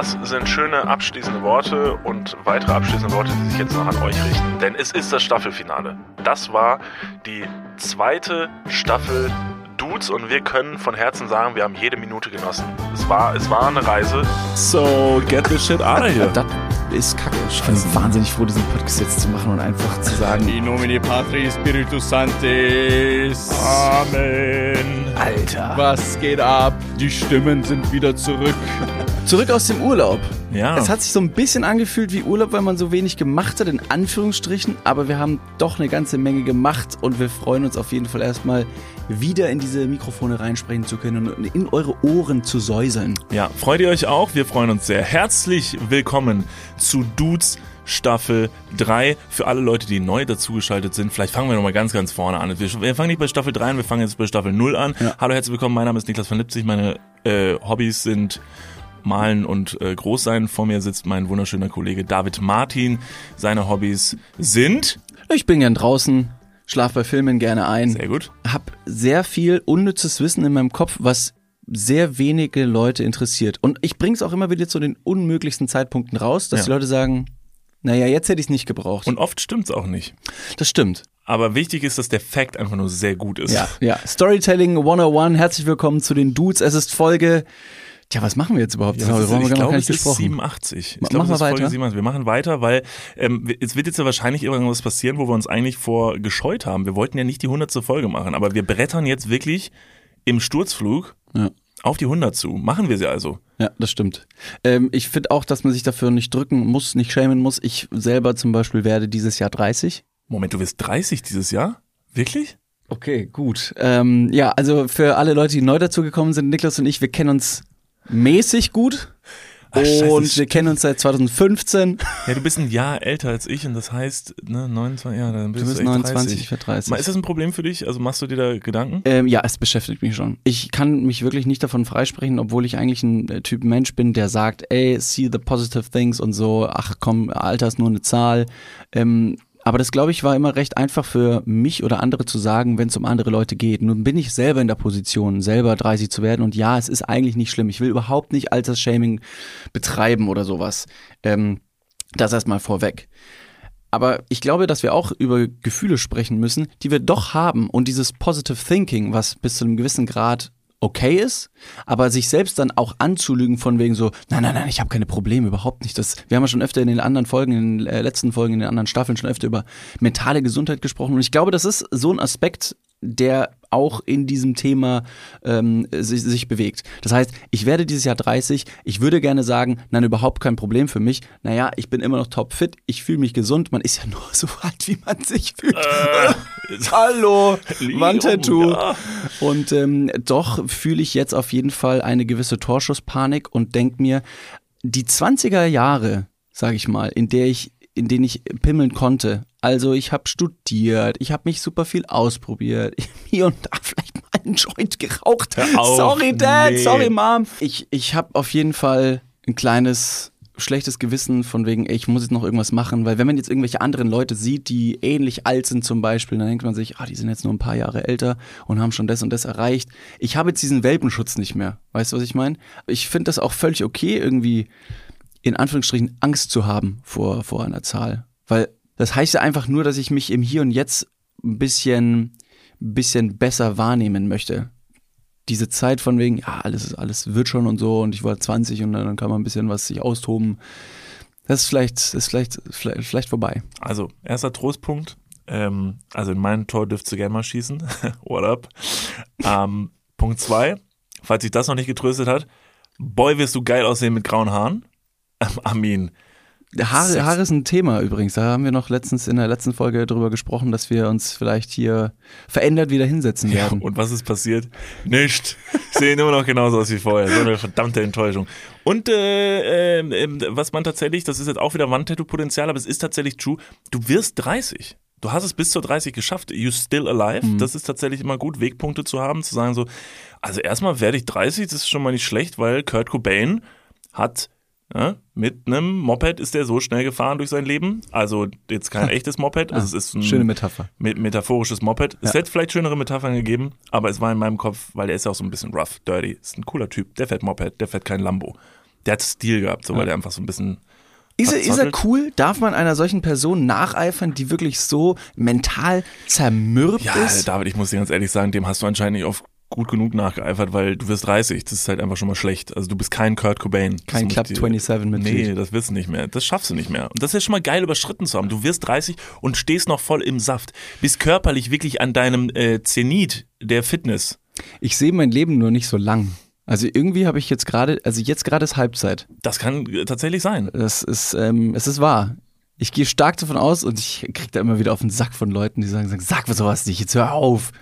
das sind schöne abschließende Worte und weitere abschließende Worte, die sich jetzt noch an euch richten. Denn es ist das Staffelfinale. Das war die zweite Staffel Dudes und wir können von Herzen sagen, wir haben jede Minute genossen. Es war, es war eine Reise. So, get the shit out of here. Das ist kacke. Ich bin wahnsinnig froh, diesen Podcast jetzt zu machen und einfach zu sagen, In nomine Patris Spiritus Sanctis. Amen. Alter. Was geht ab? Die Stimmen sind wieder zurück. Zurück aus dem Urlaub. Ja. Es hat sich so ein bisschen angefühlt wie Urlaub, weil man so wenig gemacht hat, in Anführungsstrichen. Aber wir haben doch eine ganze Menge gemacht und wir freuen uns auf jeden Fall erstmal wieder in diese Mikrofone reinsprechen zu können und in eure Ohren zu säuseln. Ja, freut ihr euch auch? Wir freuen uns sehr. Herzlich willkommen zu Dudes Staffel 3. Für alle Leute, die neu dazugeschaltet sind, vielleicht fangen wir nochmal ganz, ganz vorne an. Wir, fangen nicht bei Staffel 3 an, wir fangen jetzt bei Staffel 0 an. Ja. Hallo, herzlich willkommen. Mein Name ist Niklas von Lipzig. Meine äh, Hobbys sind Malen und äh, groß sein. Vor mir sitzt mein wunderschöner Kollege David Martin. Seine Hobbys sind Ich bin gern draußen, schlaf bei Filmen gerne ein. sehr gut. hab sehr viel unnützes Wissen in meinem Kopf, was sehr wenige Leute interessiert. Und ich bring's auch immer wieder zu den unmöglichsten Zeitpunkten raus, dass Ja. die Leute sagen, naja, jetzt hätte ich's nicht gebraucht. Und oft stimmt's auch nicht. das stimmt. Aber wichtig ist, dass der Fact einfach nur sehr gut ist. Ja, ja. Storytelling 101, herzlich willkommen zu den Dudes. Es ist Folge. Tja, was machen wir jetzt überhaupt? Ja, das ist, haben wir ich glaube, gar es nicht ist gesprochen. 87. Ich glaube, machen es wir ist Folge weiter? 87. Wir machen weiter, weil ähm, es wird jetzt ja wahrscheinlich irgendwas passieren, wo wir uns eigentlich vor gescheut haben. Wir wollten ja nicht die 100. Folge machen, aber wir brettern jetzt wirklich im Sturzflug Ja. auf die 100 zu. Machen wir sie also. Ja, das stimmt. Ähm, ich finde auch, dass man sich dafür nicht drücken muss, nicht schämen muss. Ich selber zum Beispiel werde dieses Jahr 30. Moment, du wirst 30 dieses Jahr? Wirklich? Okay, gut. Ähm, ja, also für alle Leute, die neu dazugekommen sind, Niklas und ich, wir kennen uns mäßig gut. Ach, scheiße, und wir kennen uns seit 2015. Ja, du bist ein Jahr älter als ich und das heißt, ne, 29, ja, dann bist Du du, bist echt 29, 30. ich werde 30. Mal, Ist das ein Problem für dich? Also machst du dir da Gedanken? Ähm, ja, es beschäftigt mich schon. Ich kann mich wirklich nicht davon freisprechen, obwohl ich eigentlich ein äh, Typ Mensch bin, der sagt, ey, see the positive things und so, ach komm, Alter ist nur eine Zahl. Ähm, aber das, glaube ich, war immer recht einfach für mich oder andere zu sagen, wenn es um andere Leute geht. Nun bin ich selber in der Position, selber 30 zu werden. Und ja, es ist eigentlich nicht schlimm. Ich will überhaupt nicht Altersshaming betreiben oder sowas. Ähm, das erstmal vorweg. Aber ich glaube, dass wir auch über Gefühle sprechen müssen, die wir doch haben. Und dieses Positive Thinking, was bis zu einem gewissen Grad okay ist, aber sich selbst dann auch anzulügen von wegen so, nein, nein, nein, ich habe keine Probleme, überhaupt nicht. Das, wir haben ja schon öfter in den anderen Folgen, in den äh, letzten Folgen, in den anderen Staffeln schon öfter über mentale Gesundheit gesprochen. Und ich glaube, das ist so ein Aspekt, der auch in diesem Thema ähm, sich, sich bewegt. Das heißt, ich werde dieses Jahr 30, ich würde gerne sagen, nein, überhaupt kein Problem für mich. Naja, ich bin immer noch topfit, ich fühle mich gesund, man ist ja nur so alt, wie man sich fühlt. Hallo, Wandtattoo. ja. Und ähm, doch fühle ich jetzt auf jeden Fall eine gewisse Torschusspanik und denke mir, die 20er Jahre, sage ich mal, in der ich in denen ich pimmeln konnte. Also ich habe studiert, ich habe mich super viel ausprobiert, hier und da vielleicht mal einen Joint geraucht. Auf, sorry Dad, nee. sorry Mom. Ich, ich habe auf jeden Fall ein kleines schlechtes Gewissen von wegen, ey, ich muss jetzt noch irgendwas machen, weil wenn man jetzt irgendwelche anderen Leute sieht, die ähnlich alt sind zum Beispiel, dann denkt man sich, ah, die sind jetzt nur ein paar Jahre älter und haben schon das und das erreicht. Ich habe jetzt diesen Welpenschutz nicht mehr. Weißt du, was ich meine? Ich finde das auch völlig okay, irgendwie in Anführungsstrichen Angst zu haben vor, vor einer Zahl. Weil das heißt ja einfach nur, dass ich mich im Hier und Jetzt ein bisschen, bisschen besser wahrnehmen möchte. Diese Zeit von wegen, ja, alles, alles wird schon und so und ich war 20 und dann kann man ein bisschen was sich austoben. Das ist vielleicht, das ist vielleicht, vielleicht, vielleicht vorbei. Also, erster Trostpunkt. Ähm, also in mein Tor dürft ihr gerne mal schießen. What up? Ähm, Punkt zwei, falls sich das noch nicht getröstet hat. Boy, wirst du geil aussehen mit grauen Haaren. Armin. Haare. Haare ist ein Thema übrigens. Da haben wir noch letztens in der letzten Folge drüber gesprochen, dass wir uns vielleicht hier verändert wieder hinsetzen Ja, werden. und was ist passiert? Nicht. Sehen immer noch genauso aus wie vorher. So eine verdammte Enttäuschung. Und äh, ähm, ähm, was man tatsächlich, das ist jetzt auch wieder Wandtattoo-Potenzial, aber es ist tatsächlich true, du wirst 30. Du hast es bis zur 30 geschafft. You still alive. Das ist tatsächlich immer gut, Wegpunkte zu haben, zu sagen so, also erstmal werde ich 30, das ist schon mal nicht schlecht, weil Kurt Cobain hat ja, mit einem Moped ist er so schnell gefahren durch sein Leben. Also jetzt kein echtes Moped, also es ist ein Schöne Metapher. mit metaphorisches Moped. Es hätte vielleicht schönere Metaphern gegeben, aber es war in meinem Kopf, weil der ist ja auch so ein bisschen rough, dirty. Ist ein cooler Typ. Der fährt Moped, der fährt kein Lambo. Der hat Stil gehabt, so, weil Ja. der einfach so ein bisschen. Ist er, ist er cool? Darf man einer solchen Person nacheifern, die wirklich so mental zermürbt Ja, ist? David, ich muss dir ganz ehrlich sagen, dem hast du anscheinend nicht oft gut genug nachgeeifert, weil du wirst 30. Das ist halt einfach schon mal schlecht. Also du bist kein Kurt Cobain. Kein Club dir- 27 Mitglied. Nee, das wirst du nicht mehr. Das schaffst du nicht mehr. Und das ist ja schon mal geil überschritten zu haben. Du wirst 30 und stehst noch voll im Saft. Bist körperlich wirklich an deinem äh, Zenit der Fitness. Ich sehe mein Leben nur nicht so lang. Also irgendwie habe ich jetzt gerade, also jetzt gerade ist Halbzeit. Das kann äh, tatsächlich sein. Das ist, ähm, es ist wahr. Ich gehe stark davon aus und ich krieg da immer wieder auf den Sack von Leuten, die sagen, sagen sag mir sowas nicht, jetzt hör auf.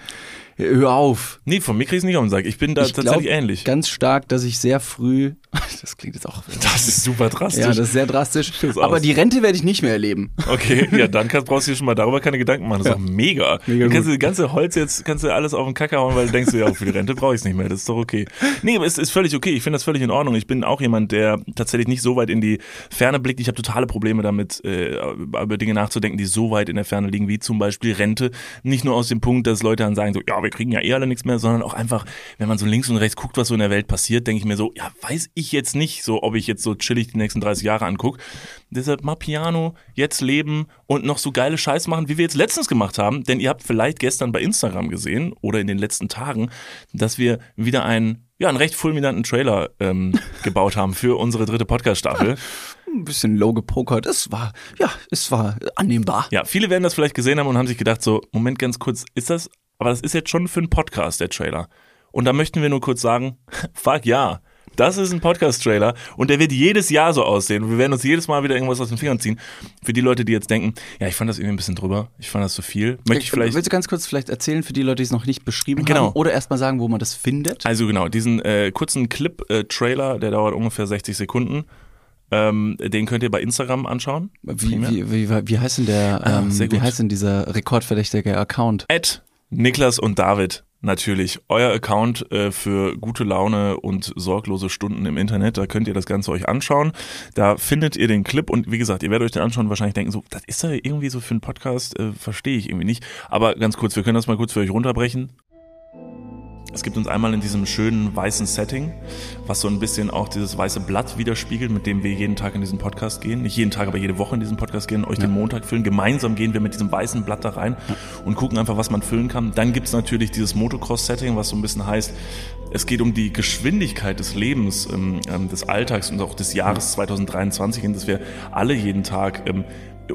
Hör auf. Nee, von mir kriegst du nicht auf den Sack. Ich bin da ich tatsächlich glaub ähnlich. ganz stark, dass ich sehr früh, das klingt jetzt auch, Das ist super drastisch. ja, das ist sehr drastisch, aber aus. die Rente werde ich nicht mehr erleben. Okay, ja, dann kannst, brauchst du dir schon mal darüber keine Gedanken machen. Das ist Ja. doch mega. Mega dann kannst du das ganze Holz jetzt, kannst du alles auf den Kacker hauen, weil du denkst, ja, für die Rente brauche ich es nicht mehr. Das ist doch okay. Nee, aber es ist völlig okay. Ich finde das völlig in Ordnung. Ich bin auch jemand, der tatsächlich nicht so weit in die Ferne blickt. Ich habe totale Probleme damit, äh, über Dinge nachzudenken, die so weit in der Ferne liegen, wie zum Beispiel Rente. Nicht nur aus dem Punkt, dass Leute dann sagen, so, ja, wir kriegen ja eh alle nichts mehr, sondern auch einfach, wenn man so links und rechts guckt, was so in der Welt passiert, denke ich mir so, ja, weiß ich jetzt nicht, so, ob ich jetzt so chillig die nächsten 30 Jahre angucke. Deshalb mal Piano, jetzt leben und noch so geile Scheiß machen, wie wir jetzt letztens gemacht haben. Denn ihr habt vielleicht gestern bei Instagram gesehen oder in den letzten Tagen, dass wir wieder einen, ja, einen recht fulminanten Trailer ähm, gebaut haben für unsere dritte Podcast-Staffel. Ein bisschen low gepokert, es war, ja, es war annehmbar. Ja, viele werden das vielleicht gesehen haben und haben sich gedacht, so, Moment, ganz kurz, ist das, aber das ist jetzt schon für einen Podcast, der Trailer. Und da möchten wir nur kurz sagen, fuck ja. Das ist ein Podcast-Trailer und der wird jedes Jahr so aussehen. Und wir werden uns jedes Mal wieder irgendwas aus den Fingern ziehen. Für die Leute, die jetzt denken, ja, ich fand das irgendwie ein bisschen drüber, ich fand das zu viel. Möchte ich vielleicht. Willst du ganz kurz vielleicht erzählen für die Leute, die es noch nicht beschrieben Genau. haben? Oder erstmal sagen, wo man das findet? Also genau, diesen äh, kurzen Clip-Trailer, der dauert ungefähr 60 Sekunden. Ähm, den könnt ihr bei Instagram anschauen. Wie, wie, wie, wie heißt denn der, Ah, ähm, sehr wie heißt denn dieser rekordverdächtige Account? At Niklas und David. Natürlich, euer Account äh, für gute Laune und sorglose Stunden im Internet. Da könnt ihr das Ganze euch anschauen. Da findet ihr den Clip und wie gesagt, ihr werdet euch den anschauen und wahrscheinlich denken, so, das ist ja irgendwie so für einen Podcast, äh, verstehe ich irgendwie nicht. Aber ganz kurz, wir können das mal kurz für euch runterbrechen. Es gibt uns einmal in diesem schönen weißen Setting, was so ein bisschen auch dieses weiße Blatt widerspiegelt, mit dem wir jeden Tag in diesen Podcast gehen. Nicht jeden Tag, aber jede Woche in diesen Podcast gehen, euch den Montag füllen. Gemeinsam gehen wir mit diesem weißen Blatt da rein und gucken einfach, was man füllen kann. Dann gibt's natürlich dieses Motocross-Setting, was so ein bisschen heißt, es geht um die Geschwindigkeit des Lebens, ähm, ähm, des Alltags und auch des Jahres 2023, in das wir alle jeden Tag ähm,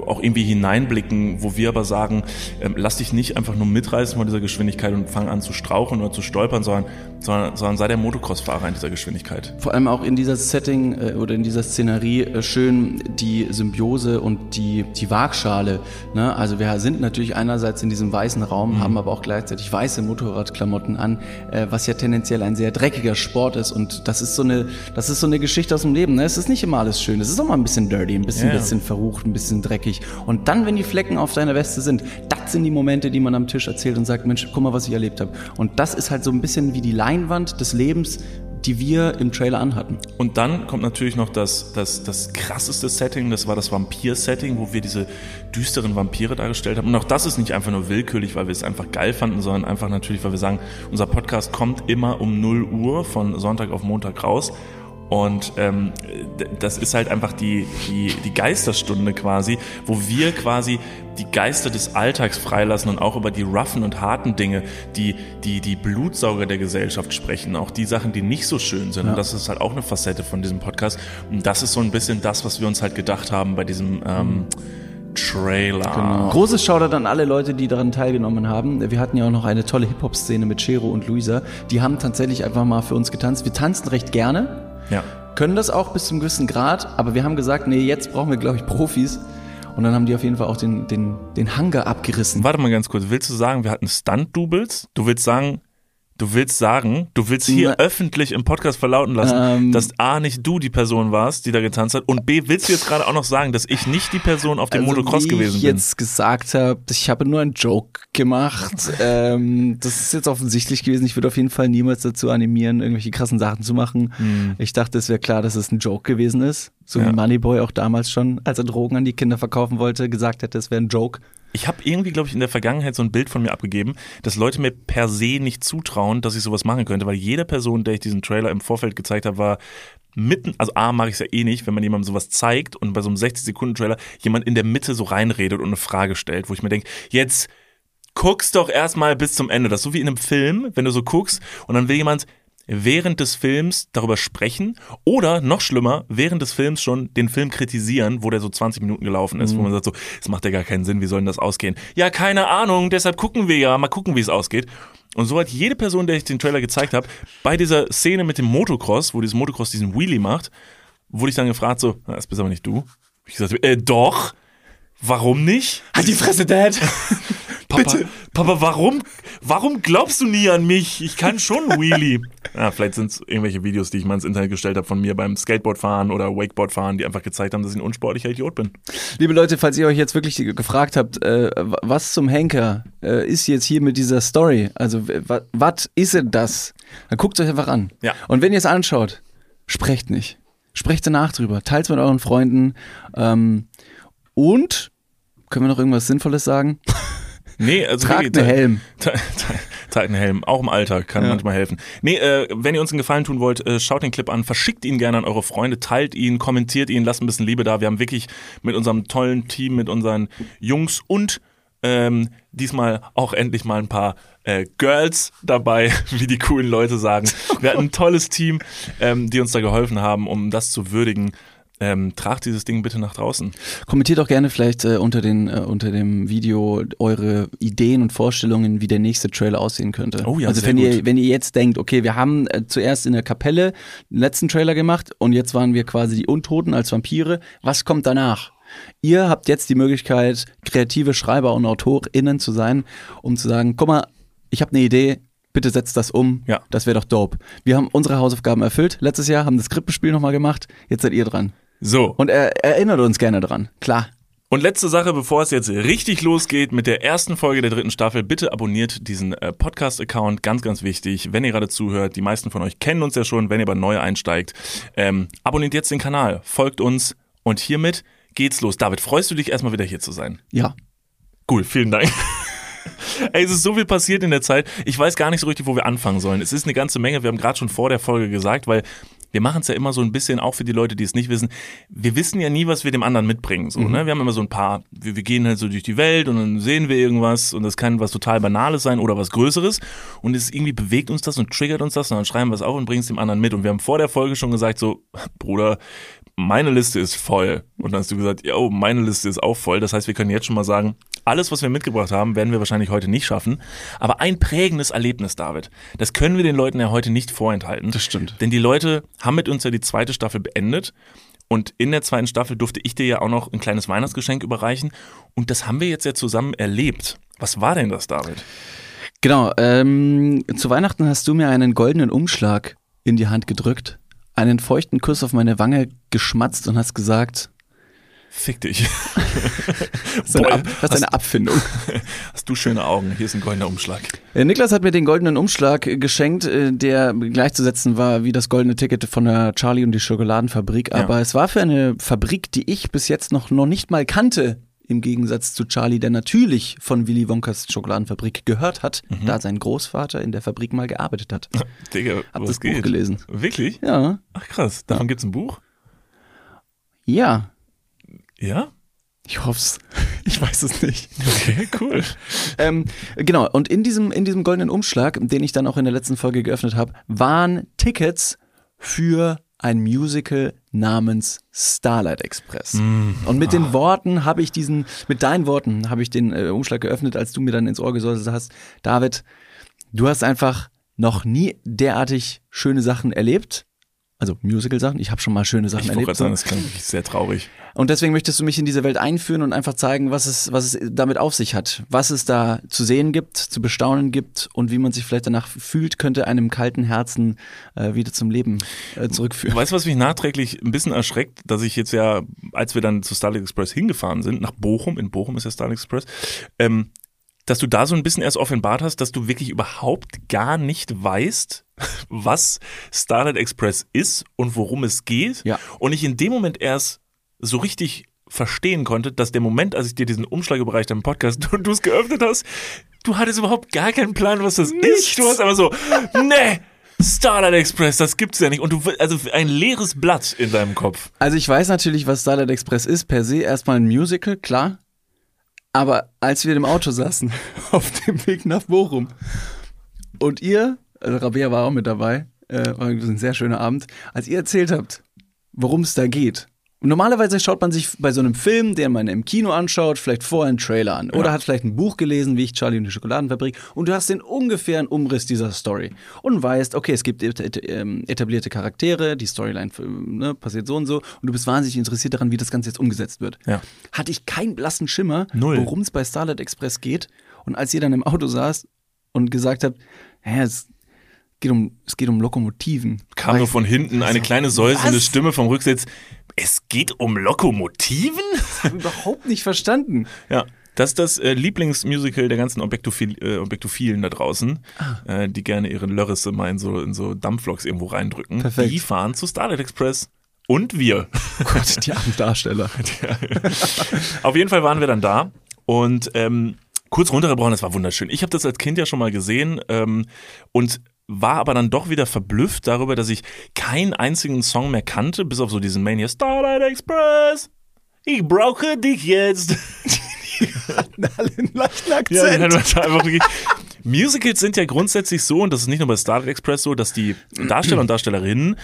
auch irgendwie hineinblicken, wo wir aber sagen, ähm, lass dich nicht einfach nur mitreißen von dieser Geschwindigkeit und fang an zu strauchen oder zu stolpern, sondern, sondern, sondern sei der Motocross-Fahrer in dieser Geschwindigkeit. Vor allem auch in dieser Setting äh, oder in dieser Szenerie äh, schön die Symbiose und die, die Waagschale. Ne? Also wir sind natürlich einerseits in diesem weißen Raum, haben aber auch gleichzeitig weiße Motorradklamotten an, äh, was ja tendenziell ein sehr dreckiger Sport ist. Und das ist so eine, das ist so eine Geschichte aus dem Leben. Ne? Es ist nicht immer alles schön. Es ist auch mal ein bisschen dirty, ein bisschen, Ja. bisschen verrucht, ein bisschen dreckig. Und dann, wenn die Flecken auf deiner Weste sind, das sind die Momente, die man am Tisch erzählt und sagt, Mensch, guck mal, was ich erlebt habe. Und das ist halt so ein bisschen wie die Leinwand des Lebens, die wir im Trailer anhatten. Und dann kommt natürlich noch das, das, das krasseste Setting, das war das Vampir-Setting, wo wir diese düsteren Vampire dargestellt haben. Und auch das ist nicht einfach nur willkürlich, weil wir es einfach geil fanden, sondern einfach natürlich, weil wir sagen, unser Podcast kommt immer um 0 Uhr von Sonntag auf Montag raus. Und ähm, das ist halt einfach die, die, die Geisterstunde quasi, wo wir quasi die Geister des Alltags freilassen und auch über die roughen und harten Dinge, die, die, die Blutsauger der Gesellschaft sprechen, auch die Sachen, die nicht so schön sind. Und das ist halt auch eine Facette von diesem Podcast. Und das ist so ein bisschen das, was wir uns halt gedacht haben bei diesem ähm, Trailer. Großes Shoutout an alle Leute, die daran teilgenommen haben. Wir hatten ja auch noch eine tolle Hip-Hop-Szene mit Chero und Luisa. Die haben tatsächlich einfach mal für uns getanzt. Wir tanzen recht gerne, Ja. können das auch bis zum gewissen Grad, aber wir haben gesagt, nee, jetzt brauchen wir, glaube ich, Profis. Und dann haben die auf jeden Fall auch den, den, den Hangar abgerissen. Warte mal ganz kurz. Willst du sagen, wir hatten Stunt-Doubles? Du willst sagen, du willst sagen, du willst hier Na- öffentlich im Podcast verlauten lassen, Ähm. dass A, nicht du die Person warst, die da getanzt hat und B, willst du jetzt gerade auch noch sagen, dass ich nicht die Person auf dem Motocross Also, wie gewesen ich bin? jetzt gesagt habe, ich habe nur einen Joke gemacht. ähm, das ist jetzt offensichtlich gewesen. Ich würde auf jeden Fall niemals dazu animieren, irgendwelche krassen Sachen zu machen. Ich dachte, es wäre klar, dass es ein Joke gewesen ist. So. Ja. wie Moneyboy auch damals schon, als er Drogen an die Kinder verkaufen wollte, gesagt hätte, es wäre ein Joke. Ich habe irgendwie, glaube ich, in der Vergangenheit so ein Bild von mir abgegeben, dass Leute mir per se nicht zutrauen, dass ich sowas machen könnte, weil jede Person, der ich diesen Trailer im Vorfeld gezeigt habe, war mitten, also A mag ich es ja eh nicht, wenn man jemandem sowas zeigt und bei so einem 60-Sekunden-Trailer jemand in der Mitte so reinredet und eine Frage stellt, wo ich mir denke, jetzt guckst doch erstmal bis zum Ende. Das ist so wie in einem Film, wenn du so guckst und dann will jemand während des Films darüber sprechen oder noch schlimmer, während des Films schon den Film kritisieren, wo der so 20 Minuten gelaufen ist, wo man sagt so, es macht ja gar keinen Sinn, wie soll denn das ausgehen? Ja, keine Ahnung, deshalb gucken wir ja, mal gucken, wie es ausgeht. Und so hat jede Person, der ich den Trailer gezeigt habe, bei dieser Szene mit dem Motocross, wo dieses Motocross diesen Wheelie macht, wurde ich dann gefragt so, "Na, das bist aber nicht du. Ich gesagt, äh, doch. Warum nicht? Halt die Fresse, Dad! Papa, Papa, warum, warum glaubst du nie an mich? Ich kann schon Wheelie. ja, vielleicht sind es irgendwelche Videos, die ich mal ins Internet gestellt habe von mir beim Skateboardfahren oder Wakeboardfahren, die einfach gezeigt haben, dass ich ein unsportlicher Idiot bin. Liebe Leute, falls ihr euch jetzt wirklich gefragt habt, äh, was zum Henker äh, ist jetzt hier mit dieser Story? Also, was ist denn das? Dann guckt euch einfach an. Ja. Und wenn ihr es anschaut, sprecht nicht. Sprecht danach drüber. Teilt mit euren Freunden. Ähm, und, können wir noch irgendwas Sinnvolles sagen? Nee, also Tragt einen Helm. Tragt einen Helm, auch im Alltag, kann Ja. manchmal helfen. Nee, äh, wenn ihr uns einen Gefallen tun wollt, äh, schaut den Clip an, verschickt ihn gerne an eure Freunde, teilt ihn, kommentiert ihn, lasst ein bisschen Liebe da. Wir haben wirklich mit unserem tollen Team, mit unseren Jungs und ähm, diesmal auch endlich mal ein paar äh, Girls dabei, wie die coolen Leute sagen. Wir hatten ein tolles Team, ähm, die uns da geholfen haben, um das zu würdigen. Ähm, tragt dieses Ding bitte nach draußen. Kommentiert auch gerne vielleicht äh, unter, den, äh, unter dem Video eure Ideen und Vorstellungen, wie der nächste Trailer aussehen könnte. Oh ja, also wenn ihr, gut. wenn ihr jetzt denkt, okay, wir haben äh, zuerst in der Kapelle den letzten Trailer gemacht und jetzt waren wir quasi die Untoten als Vampire. Was kommt danach? Ihr habt jetzt die Möglichkeit, kreative Schreiber und AutorInnen zu sein, um zu sagen, guck mal, ich habe eine Idee, bitte setzt das um, Ja. das wäre doch dope. Wir haben unsere Hausaufgaben erfüllt, letztes Jahr haben das Krippenspiel nochmal gemacht, jetzt seid ihr dran. So, Und er erinnert uns gerne dran, klar. Und letzte Sache, bevor es jetzt richtig losgeht mit der ersten Folge der dritten Staffel, bitte abonniert diesen äh, Podcast-Account, ganz, ganz wichtig, wenn ihr gerade zuhört. Die meisten von euch kennen uns ja schon, wenn ihr aber neu einsteigt. Ähm, abonniert jetzt den Kanal, folgt uns und hiermit geht's los. David, freust du dich erstmal wieder hier zu sein? Ja. Cool, vielen Dank. Ey, es ist so viel passiert in der Zeit. Ich weiß gar nicht so richtig, wo wir anfangen sollen. Es ist eine ganze Menge. Wir haben gerade schon vor der Folge gesagt, weil wir machen es ja immer so ein bisschen, auch für die Leute, die es nicht wissen. Wir wissen ja nie, was wir dem anderen mitbringen. So, ne? Wir haben immer so ein paar, wir, wir gehen halt so durch die Welt und dann sehen wir irgendwas und das kann was total Banales sein oder was Größeres. Und es irgendwie bewegt uns das und triggert uns das und dann schreiben wir es auf und bringen es dem anderen mit. Und wir haben vor der Folge schon gesagt, so, Bruder, meine Liste ist voll. Und dann hast du gesagt, ja, oh, meine Liste ist auch voll. Das heißt, wir können jetzt schon mal sagen, alles, was wir mitgebracht haben, werden wir wahrscheinlich heute nicht schaffen. Aber ein prägendes Erlebnis, David, das können wir den Leuten ja heute nicht vorenthalten. Das stimmt. Denn die Leute haben mit uns ja die zweite Staffel beendet. Und in der zweiten Staffel durfte ich dir ja auch noch ein kleines Weihnachtsgeschenk überreichen. Und das haben wir jetzt ja zusammen erlebt. Was war denn das, David? Genau, ähm, zu Weihnachten hast du mir einen goldenen Umschlag in die Hand gedrückt, einen feuchten Kuss auf meine Wange geschmatzt und hast gesagt, Fick dich. das ist eine, Ab das ist eine Abfindung. Hast du schöne Augen? Hier ist ein goldener Umschlag. Äh, Niklas hat mir den goldenen Umschlag äh, geschenkt, äh, der gleichzusetzen war wie das goldene Ticket von der Charlie und die Schokoladenfabrik. Ja. Aber es war für eine Fabrik, die ich bis jetzt noch, noch nicht mal kannte. Im Gegensatz zu Charlie, der natürlich von Willy Wonkas Schokoladenfabrik gehört hat, Mhm. da sein Großvater in der Fabrik mal gearbeitet hat. Digga, Hab das geht? Buch gelesen. Wirklich? Ja. Ach krass, davon gibt's ein Buch? Ja. Ja? Ich hoff's. Ich weiß es nicht. Okay, cool. Ähm, genau, und in diesem, in diesem goldenen Umschlag, den ich dann auch in der letzten Folge geöffnet habe, waren Tickets für ein Musical namens Starlight Express. Und mit den Worten habe ich diesen, mit deinen Worten habe ich den äh, Umschlag geöffnet, als du mir dann ins Ohr gesäuselt hast, David, du hast einfach noch nie derartig schöne Sachen erlebt. Also Musical-Sachen. Ich habe schon mal schöne Sachen Ich erlebt. gerade sagen, das klingt wirklich sehr traurig. Und deswegen möchtest du mich in diese Welt einführen und einfach zeigen, was es, was es damit auf sich hat. Was es da zu sehen gibt, zu bestaunen gibt und wie man sich vielleicht danach fühlt, könnte einem kalten Herzen äh, wieder zum Leben äh, zurückführen. Weißt du, was mich nachträglich ein bisschen erschreckt, dass ich jetzt ja, als wir dann zu Starlight Express hingefahren sind, nach Bochum, in Bochum ist ja Starlight Express, ähm, dass du da so ein bisschen erst offenbart hast, dass du wirklich überhaupt gar nicht weißt, was Starlight Express ist und worum es geht. Ja. Und ich in dem Moment erst so richtig verstehen konnte, dass der Moment, als ich dir diesen Umschlag überreicht habe im Podcast und du es geöffnet hast, du hattest überhaupt gar keinen Plan, was das ist. Du hast einfach so, nee, Starlight Express, das gibt's ja nicht. Und du, also ein leeres Blatt in deinem Kopf. Also ich weiß natürlich, was Starlight Express ist, per se erstmal ein Musical, klar. Aber als wir im Auto saßen, auf dem Weg nach Bochum, und ihr, also Rabea war auch mit dabei, äh, war ein sehr schöner Abend, als ihr erzählt habt, worum es da geht. Normalerweise schaut man sich bei so einem Film, den man im Kino anschaut, vielleicht vorher einen Trailer an. Oder hat vielleicht ein Buch gelesen, wie ich Charlie und die Schokoladenfabrik. Und du hast den ungefähren Umriss dieser Story. Und weißt, okay, es gibt ähm, etablierte Charaktere, die Storyline ne, passiert so und so. Und du bist wahnsinnig interessiert daran, wie das Ganze jetzt umgesetzt wird. Ja. Hatte ich keinen blassen Schimmer, worum es bei Starlight Express geht. Und als ihr dann im Auto saß und gesagt habt, hä, es geht um, es geht um Lokomotiven. Kam nur von hinten eine kleine säusende Was? Stimme vom Rücksitz. Es geht um Lokomotiven? hab überhaupt nicht verstanden. Ja. Das ist das äh, Lieblingsmusical der ganzen Objektophil äh, Objektophilen da draußen, Ah. äh, die gerne ihre Lörrisse mal in so, in so Dampfloks irgendwo reindrücken. Perfekt. Die fahren zu Starlight Express. Und wir. Gott, die armen Darsteller. Auf jeden Fall waren wir dann da und ähm, kurz runtergebrochen, das war wunderschön. Ich habe das als Kind ja schon mal gesehen ähm, und war aber dann doch wieder verblüfft darüber, dass ich keinen einzigen Song mehr kannte, bis auf so diesen Main hier, Starlight Express, ich brauche dich jetzt. Alle einen leichten Ja, Akzent. einfach wirklich- Musicals sind ja grundsätzlich so, und das ist nicht nur bei Starlight Express so, dass die Darsteller und Darstellerinnen,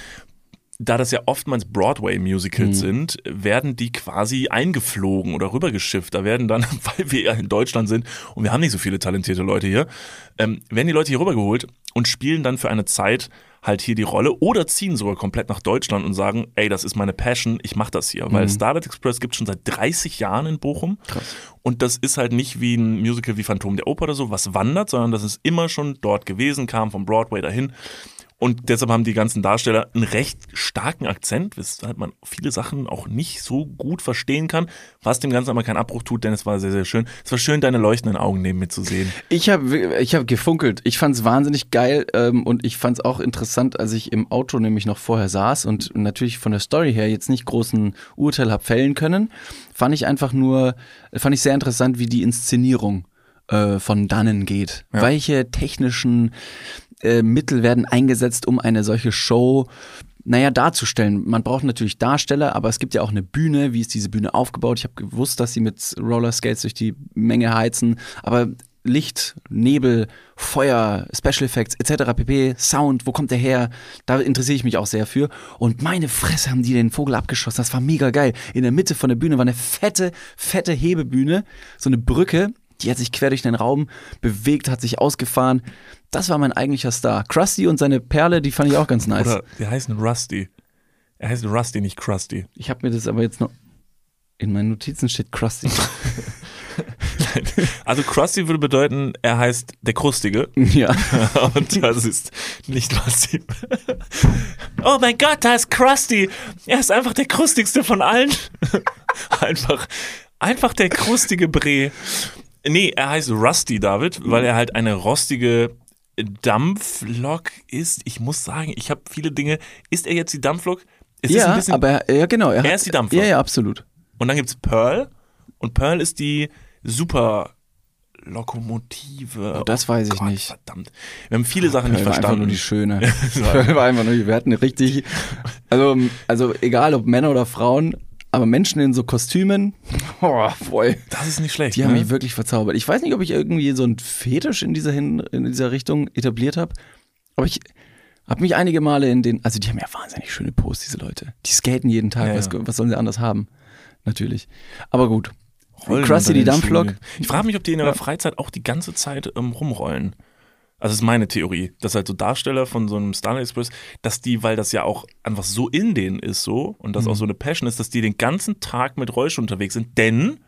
da das ja oftmals Broadway-Musicals sind, werden die quasi eingeflogen oder rübergeschifft. Da werden dann, weil wir ja in Deutschland sind und wir haben nicht so viele talentierte Leute hier, ähm, werden die Leute hier rübergeholt und spielen dann für eine Zeit halt hier die Rolle oder ziehen sogar komplett nach Deutschland und sagen, ey, das ist meine Passion, ich mach das hier. Weil Starlight Express gibt schon seit 30 Jahren in Bochum. Und das ist halt nicht wie ein Musical wie Phantom der Oper oder so, was wandert, sondern das ist immer schon dort gewesen, kam vom Broadway dahin. Und deshalb haben die ganzen Darsteller einen recht starken Akzent, weshalb man viele Sachen auch nicht so gut verstehen kann, was dem Ganzen aber keinen Abbruch tut, denn es war sehr, sehr schön. Es war schön, deine leuchtenden Augen neben mir zu sehen. Ich habe ich hab gefunkelt. Ich fand es wahnsinnig geil ähm, und ich fand es auch interessant, als ich im Auto nämlich noch vorher saß und natürlich von der Story her jetzt nicht großen Urteil habe fällen können. Fand ich einfach nur, fand ich sehr interessant, wie die Inszenierung äh, von dannen geht. Welche technischen äh, Mittel werden eingesetzt, um eine solche Show naja, darzustellen. Man braucht natürlich Darsteller, aber es gibt ja auch eine Bühne. Wie ist diese Bühne aufgebaut? Ich habe gewusst, dass sie mit Rollerskates durch die Menge heizen, aber Licht, Nebel, Feuer, Special Effects etc. pp, Sound, wo kommt der her? Da interessiere ich mich auch sehr für. Und meine Fresse haben die den Vogel abgeschossen. Das war mega geil. In der Mitte von der Bühne war eine fette, fette Hebebühne, so eine Brücke. Die hat sich quer durch den Raum bewegt, hat sich ausgefahren. Das war mein eigentlicher Star. Krusty und seine Perle, die fand ich auch ganz nice. Oder der heißt Rusty. Er heißt Rusty, nicht Krusty. Ich habe mir das aber jetzt noch. In meinen Notizen steht Krusty. Also Krusty würde bedeuten, er heißt der Krustige. ja. Und das ist nicht Rusty. Oh mein Gott, da ist Krusty. Er ist einfach der krustigste von allen. Einfach, einfach der krustige Bre. Nee, er heißt Rusty, David, weil er halt eine rostige Dampflok ist. Ich muss sagen, ich habe viele Dinge. Ist er jetzt die Dampflok? Es Ja, bisschen, aber ja, genau. Er hat- ist die Dampflok. Ja, ja, absolut. Und dann gibt's Pearl. Und Pearl ist die super Lokomotive. Oh, das weiß ich nicht. Verdammt. Wir haben viele Sachen nicht Pearl war einfach verstanden. nur die Schöne. Pearl war einfach nur, wir hatten richtig, also, also egal ob Männer oder Frauen, aber Menschen in so Kostümen, oh, boy, das ist nicht schlecht. die haben ne? mich wirklich verzaubert. Ich weiß nicht, ob ich irgendwie so einen Fetisch in dieser, Hin in dieser Richtung etabliert habe, aber ich habe mich einige Male in den, also die haben ja wahnsinnig schöne Posts, diese Leute. Die skaten jeden Tag, Ja, was, ja. was sollen sie anders haben? Natürlich. Aber gut. Rollen Krusty die Dampflok. Ich frage mich, ob die in ihrer Freizeit auch die ganze Zeit ähm, rumrollen. Also das ist meine Theorie, dass halt so Darsteller von so einem Starlight Express, dass die, weil das ja auch einfach so in denen ist so und das auch so eine Passion ist, dass die den ganzen Tag mit Rollschuhen unterwegs sind, denn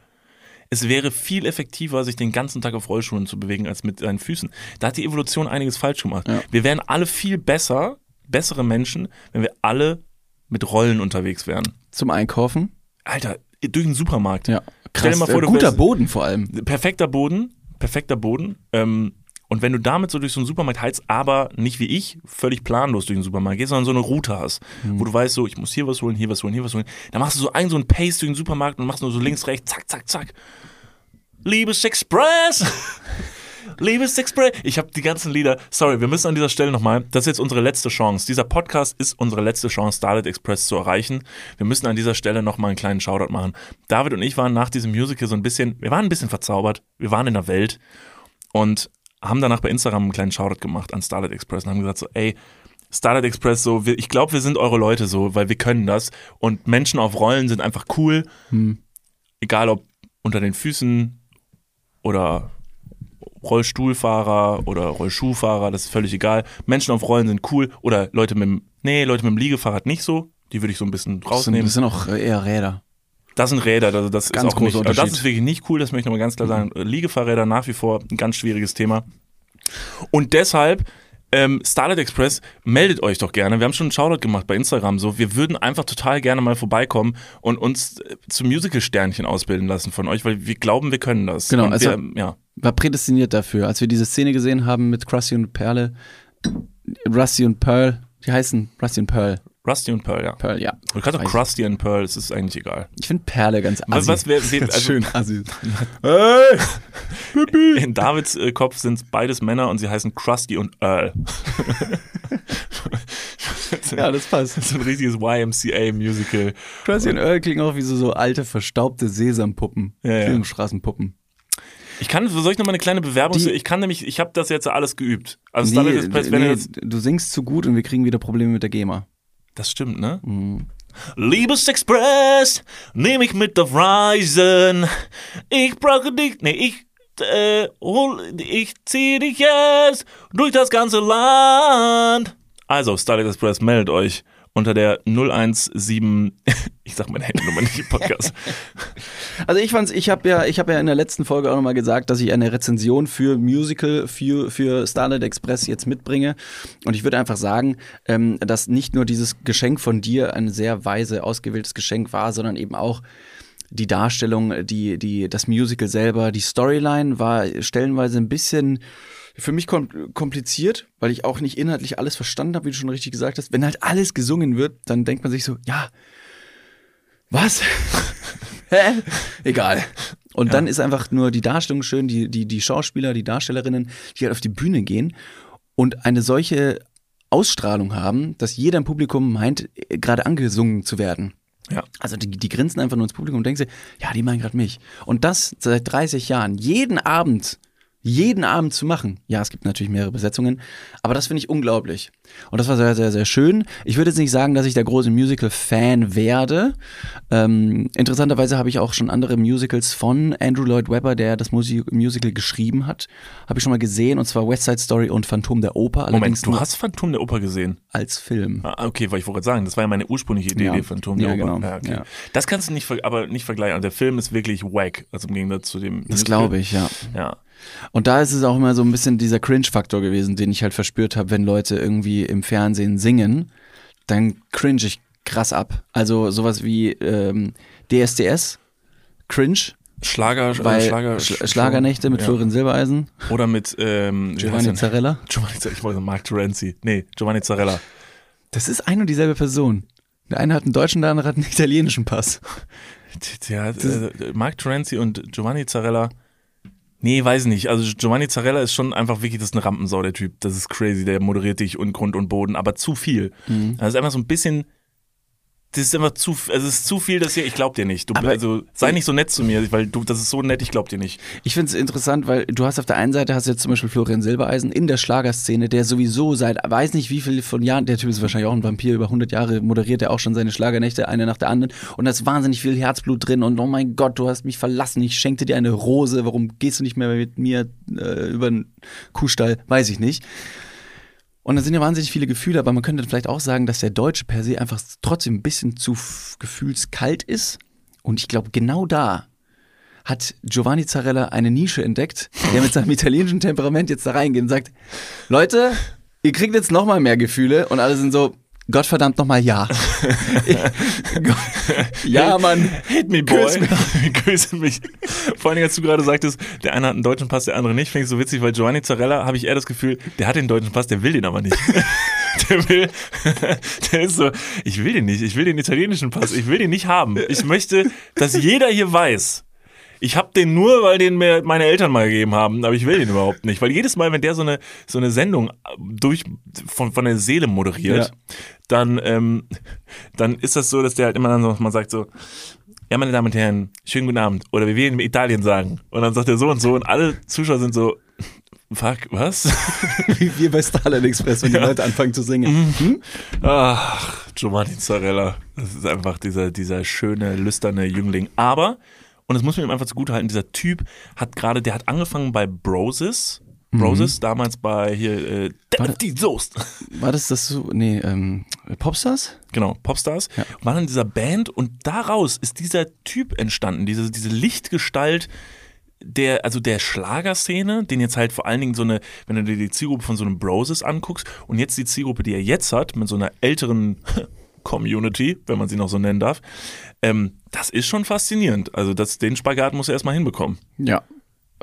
es wäre viel effektiver, sich den ganzen Tag auf Rollschuhen zu bewegen, als mit seinen Füßen. Da hat die Evolution einiges falsch gemacht. Ja. Wir wären alle viel besser, bessere Menschen, wenn wir alle mit Rollen unterwegs wären. Zum Einkaufen. Alter, durch den Supermarkt. Ja. Stell dir mal vor, äh, guter wärst- Boden vor allem. perfekter Boden, perfekter Boden. Ähm, und wenn du damit so durch so einen Supermarkt heizt, aber nicht wie ich, völlig planlos durch den Supermarkt gehst, sondern so eine Route hast, wo du weißt, so, ich muss hier was holen, hier was holen, hier was holen, dann machst du so einen so einen Pace durch den Supermarkt und machst nur so links, rechts, zack, zack, zack. Liebes Express! Liebesexpress. Ich habe die ganzen Lieder. Sorry, wir müssen an dieser Stelle nochmal. Das ist jetzt unsere letzte Chance. Dieser Podcast ist unsere letzte Chance, Starlight Express zu erreichen. Wir müssen an dieser Stelle nochmal einen kleinen Shoutout machen. David und ich waren nach diesem Musical so ein bisschen, wir waren ein bisschen verzaubert. Wir waren in der Welt und haben danach bei Instagram einen kleinen Shoutout gemacht an Starlight Express und haben gesagt so, ey, Starlight Express so, wir, ich glaube, wir sind eure Leute so, weil wir können das und Menschen auf Rollen sind einfach cool. Hm. Egal ob unter den Füßen oder Rollstuhlfahrer oder Rollschuhfahrer, das ist völlig egal. Menschen auf Rollen sind cool oder Leute mit dem, nee, Leute mit dem Liegefahrrad nicht so. Die würde ich so ein bisschen Das sind, rausnehmen. das sind auch eher Räder. Das sind Räder, also das Ganz ist auch nicht, großer also das Unterschied. ist wirklich nicht cool, das möchte ich nochmal ganz klar sagen. Liegefahrräder nach wie vor ein ganz schwieriges Thema. Und deshalb, ähm, Starlight Express, meldet euch doch gerne. Wir haben schon einen Shoutout gemacht bei Instagram. So, wir würden einfach total gerne mal vorbeikommen und uns äh, zu Musical-Sternchen ausbilden lassen von euch, weil wir glauben, wir können das. Genau, und also- wir, ja. War prädestiniert dafür. Als wir diese Szene gesehen haben mit Krusty und Perle, Rusty und Pearl, die heißen Rusty und Pearl. Rusty und Pearl, ja. Pearl, ja. Du kannst auch Krusty und Pearl, es ist eigentlich egal. Ich finde Perle ganz assi. Was, was wär, also, schön assi. In Davids äh, Kopf sind es beides Männer und sie heißen Krusty und Earl. Ja, das passt. so ein richtiges YMCA-Musical. Krusty und Earl klingen auch wie so, so alte, verstaubte Sesampuppen. Ja, ja. Filmstraßenpuppen. Ich kann, soll ich noch mal eine kleine Bewerbung? Die- ich kann nämlich, ich habe das jetzt alles geübt. Also Starlight Express, wenn nee, das, du singst zu gut und wir kriegen wieder Probleme mit der GEMA. Das stimmt, ne? Mhm. Liebesexpress, nehm ich mit auf Reisen. Ich brauche dich, nee, ich, äh, hol, ich zieh dich jetzt durch das ganze Land. Also, Starlight Express, meldet euch unter der 017, ich sag meine Handynummer nicht im Podcast. Also ich fand's, ich habe ja, ich habe ja in der letzten Folge auch nochmal gesagt, dass ich eine Rezension für Musical für, für Starlight Express jetzt mitbringe. Und ich würde einfach sagen, ähm, dass nicht nur dieses Geschenk von dir ein sehr weise ausgewähltes Geschenk war, sondern eben auch die Darstellung, die, die, das Musical selber, die Storyline war stellenweise ein bisschen für mich kom kompliziert, weil ich auch nicht inhaltlich alles verstanden habe, wie du schon richtig gesagt hast. Wenn halt alles gesungen wird, dann denkt man sich so, ja, was? Hä? Egal. Und dann ist einfach nur die Darstellung schön, die, die, die Schauspieler, die Darstellerinnen, die halt auf die Bühne gehen und eine solche Ausstrahlung haben, dass jeder im Publikum meint, äh, gerade angesungen zu werden. Ja. Also die, die grinsen einfach nur ins Publikum und denken sich, ja, die meinen gerade mich. Und das seit 30 Jahren, jeden Abend, jeden Abend zu machen. Ja, es gibt natürlich mehrere Besetzungen, aber das finde ich unglaublich. Und das war sehr, sehr, sehr schön. Ich würde jetzt nicht sagen, dass ich der große Musical-Fan werde. Ähm, interessanterweise habe ich auch schon andere Musicals von Andrew Lloyd Webber, der das Musi Musical geschrieben hat, habe ich schon mal gesehen, und zwar West Side Story und Phantom der Oper. Moment, du hast Phantom der Oper gesehen? als Film. Ah, okay, weil ich wollte gerade sagen, das war ja meine ursprüngliche Idee, Ja. Phantom Ja, der Oper. genau. Ja, okay. Ja. Das kannst du nicht, aber nicht vergleichen. Der Film ist wirklich wack, also im Gegensatz zu dem. Das glaube ich, ja. Ja. Und da ist es auch immer so ein bisschen dieser Cringe-Faktor gewesen, den ich halt verspürt habe, wenn Leute irgendwie im Fernsehen singen, dann cringe ich krass ab. Also sowas wie ähm, DSDS, Cringe, Schlager, weil äh, Schlager, Schla Schlagernächte mit ja. Florian Silbereisen, Oder mit ähm, Giovanni? Zarella. Giovanni Zarella. Ich wollte sagen, Mark Terenzi. Nee, Giovanni Zarella. Das ist ein und dieselbe Person. Der eine hat einen deutschen, der andere hat einen italienischen Pass. Der, äh, Mark Terenzi und Giovanni Zarella. Nee, weiß nicht. Also Giovanni Zarella ist schon einfach wirklich, das ist eine Rampensau, der Typ. Das ist crazy, der moderiert dich und Grund und Boden, aber zu viel. Mhm. Das ist einfach so ein bisschen, das ist einfach zu, also es ist zu viel, dass hier, ich glaub dir nicht. Du, also sei nicht so nett zu mir, weil du, das ist so nett, ich glaub dir nicht. Ich finde es interessant, weil du hast auf der einen Seite hast du jetzt zum Beispiel Florian Silbereisen in der Schlagerszene, der sowieso seit weiß nicht wie viel von Jahren, der Typ ist wahrscheinlich auch ein Vampir, über 100 Jahre moderiert er auch schon seine Schlagernächte, eine nach der anderen und da ist wahnsinnig viel Herzblut drin und oh mein Gott, du hast mich verlassen, ich schenkte dir eine Rose, warum gehst du nicht mehr mit mir äh, über den Kuhstall, weiß ich nicht. Und da sind ja wahnsinnig viele Gefühle, aber man könnte vielleicht auch sagen, dass der Deutsche per se einfach trotzdem ein bisschen zu gefühlskalt ist. Und ich glaube, genau da hat Giovanni Zarella eine Nische entdeckt, der mit seinem italienischen Temperament jetzt da reingeht und sagt, Leute, ihr kriegt jetzt noch mal mehr Gefühle und alle sind so, Gottverdammt noch mal ja. ja, Mann. Hit me, boy. Küss mich. Küsse mich. Vor Dingen, als du gerade sagtest, der eine hat einen deutschen Pass, der andere nicht, finde ich so witzig, weil Giovanni Zarella habe ich eher das Gefühl, der hat den deutschen Pass, der will den aber nicht. Der will, der ist so, ich will den nicht, ich will den italienischen Pass, ich will den nicht haben. Ich möchte, dass jeder hier weiß, Ich habe den nur, weil den mir meine Eltern mal gegeben haben, aber ich will den überhaupt nicht. Weil jedes Mal, wenn der so eine, so eine Sendung durch, von, von der Seele moderiert, Ja. Dann, ähm, dann ist das so, dass der halt immer dann so, man sagt so, ja, meine Damen und Herren, schönen guten Abend. Oder wie wir in Italien sagen. Und dann sagt er so und so und alle Zuschauer sind so, fuck, was? Wie wir bei Starlight Express, wenn die Leute anfangen zu singen. Hm? Ach, Giovanni Zarella. Das ist einfach dieser, dieser schöne, lüsterne Jüngling. Aber, und das muss man ihm einfach zugutehalten, dieser Typ hat gerade, der hat angefangen bei Broses. Broses, damals bei hier, äh, Warte. die Soest. War das das so? Nee, ähm, Popstars? Genau, Popstars. Ja. War in dieser Band und daraus ist dieser Typ entstanden, diese, diese Lichtgestalt der, also der Schlagerszene, den jetzt halt vor allen Dingen so eine, wenn du dir die Zielgruppe von so einem Broses anguckst und jetzt die Zielgruppe, die er jetzt hat, mit so einer älteren Community, wenn man sie noch so nennen darf, ähm, das ist schon faszinierend. Also das, den Spagat muss er erstmal hinbekommen. Ja.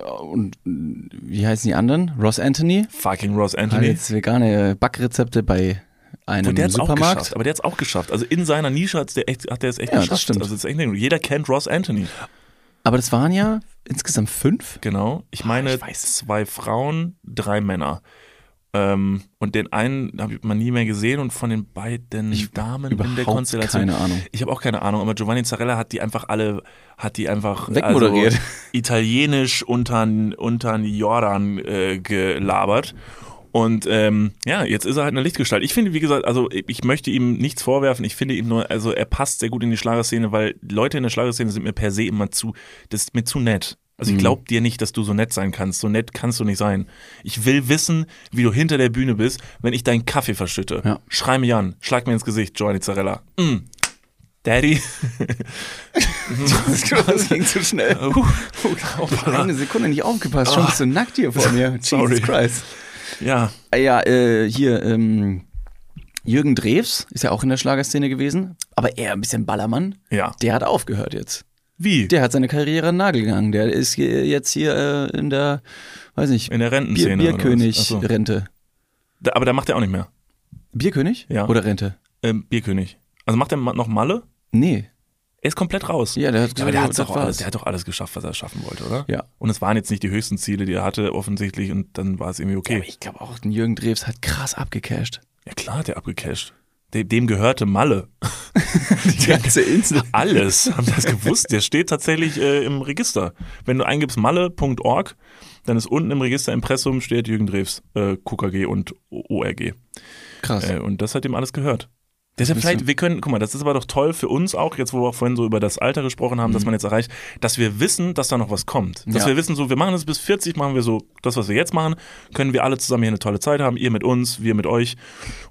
Und äh, wie heißen die anderen? Ross Anthony? Fucking Ross Hat Anthony. jetzt vegane Backrezepte bei einem Und der hat Supermarkt. geschafft, aber der hat es auch geschafft. Also in seiner Nische hat's der echt, hat der es echt Ja, das geschafft. stimmt. Also das ist echt, jeder kennt Ross Anthony. Aber das waren ja insgesamt fünf. Genau. Ich meine, ich zwei Frauen, drei Männer. Ähm, und den einen habe man nie mehr gesehen und von den beiden Damen in der Konstellation. keine Ahnung. Ich habe auch keine Ahnung, aber Giovanni Zarella hat die einfach alle, hat die einfach Wegmoderiert. Also, italienisch unter unter Jordan äh, gelabert. Und ähm, ja, jetzt ist er halt eine Lichtgestalt. Ich finde, wie gesagt, also ich möchte ihm nichts vorwerfen. Ich finde ihm nur, also er passt sehr gut in die Schlagerszene, weil Leute in der Schlagerszene sind mir per se immer zu, das ist mir zu nett. Also ich glaube dir nicht, dass du so nett sein kannst. So nett kannst du nicht sein. Ich will wissen, wie du hinter der Bühne bist, wenn ich deinen Kaffee verschütte. Ja. Schrei mich an, schlag mir ins Gesicht, Giovanni Zarella. Mm. Daddy. Das ging zu schnell. Uh, Eine Sekunde nicht aufgepasst. Schon bist du nackt hier vor mir. Jesus Sorry. Christ. ja, Ah Ja, äh, hier, ähm, Jürgen Drews ist ja auch in der Schlagerszene gewesen, aber eher ein bisschen Ballermann. ja. Der hat aufgehört jetzt. Wie? Der hat seine Karriere an Nagel gegangen. Der ist jetzt hier äh, in der, weiß nicht, In der Bier, Rentenszene. so. Bierkönig-Rente. Da- Aber da macht er auch nicht mehr. Bierkönig? Ja. Oder Rente? Ähm, Bierkönig. Also macht er noch Malle? Nee. Er ist komplett raus. Ja, der hat Ja, aber der, doch alles, der hat doch alles geschafft, was er schaffen wollte, oder? Ja. Und es waren jetzt nicht die höchsten Ziele, die er hatte, offensichtlich, und dann war es irgendwie Ja, okay. aber ich glaube auch, den Jürgen Drews hat krass abgecasht. Ja, klar, hat er abgecasht. Dem, gehörte Malle. Die ganze Insel. Alles. Haben das gewusst? Der steht tatsächlich äh, im Register. Wenn du eingibst malle.org, dann ist unten im Register Impressum steht Jürgen Drews, äh, KKG und ORG. Krass. Äh, und das hat ihm alles gehört. Deshalb vielleicht, wir können, guck mal, das ist aber doch toll für uns auch, jetzt wo wir auch vorhin so über das Alter gesprochen haben, dass man jetzt erreicht, dass wir wissen, dass da noch was kommt. Dass Ja. wir wissen, so, wir machen das bis 40, machen wir so, das, was wir jetzt machen, können wir alle zusammen hier eine tolle Zeit haben, ihr mit uns, wir mit euch.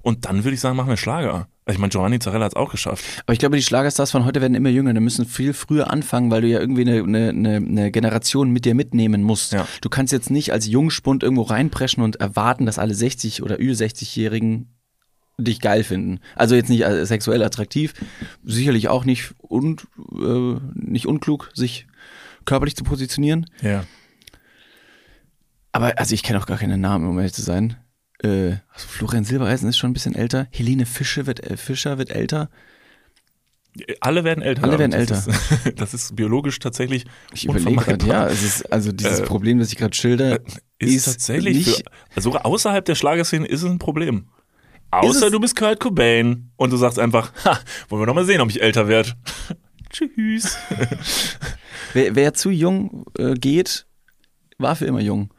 Und dann würde ich sagen, machen wir Schlager. Also ich meine, Giovanni Zarella hat es auch geschafft. Aber ich glaube, die Schlagerstars von heute werden immer jünger. Die müssen viel früher anfangen, weil du ja irgendwie eine, eine, eine, eine Generation mit dir mitnehmen musst. Ja. Du kannst jetzt nicht als Jungspund irgendwo reinpreschen und erwarten, dass alle 60 oder über 60-Jährigen dich geil finden. Also jetzt nicht äh, sexuell attraktiv, sicherlich auch nicht, un, äh, nicht unklug, sich körperlich zu positionieren. Ja. Aber also ich kenne auch gar keine Namen, um ehrlich zu sein. Äh, also Florian Silbereisen ist schon ein bisschen älter. Helene Fischer wird, äh, Fischer wird älter. Alle werden älter. Alle werden das Ist, das ist biologisch tatsächlich Ich überlege gerade, ja, es ist also dieses Äh, Problem, das ich gerade schilder, Ist, ist tatsächlich nicht, für, also sogar außerhalb der Schlagerszene ist es ein Problem. Außer es? du bist Kurt Cobain und du sagst einfach, ha, wollen wir noch mal sehen, ob ich älter werde. Tschüss. wer, wer zu jung äh, geht, war für immer jung.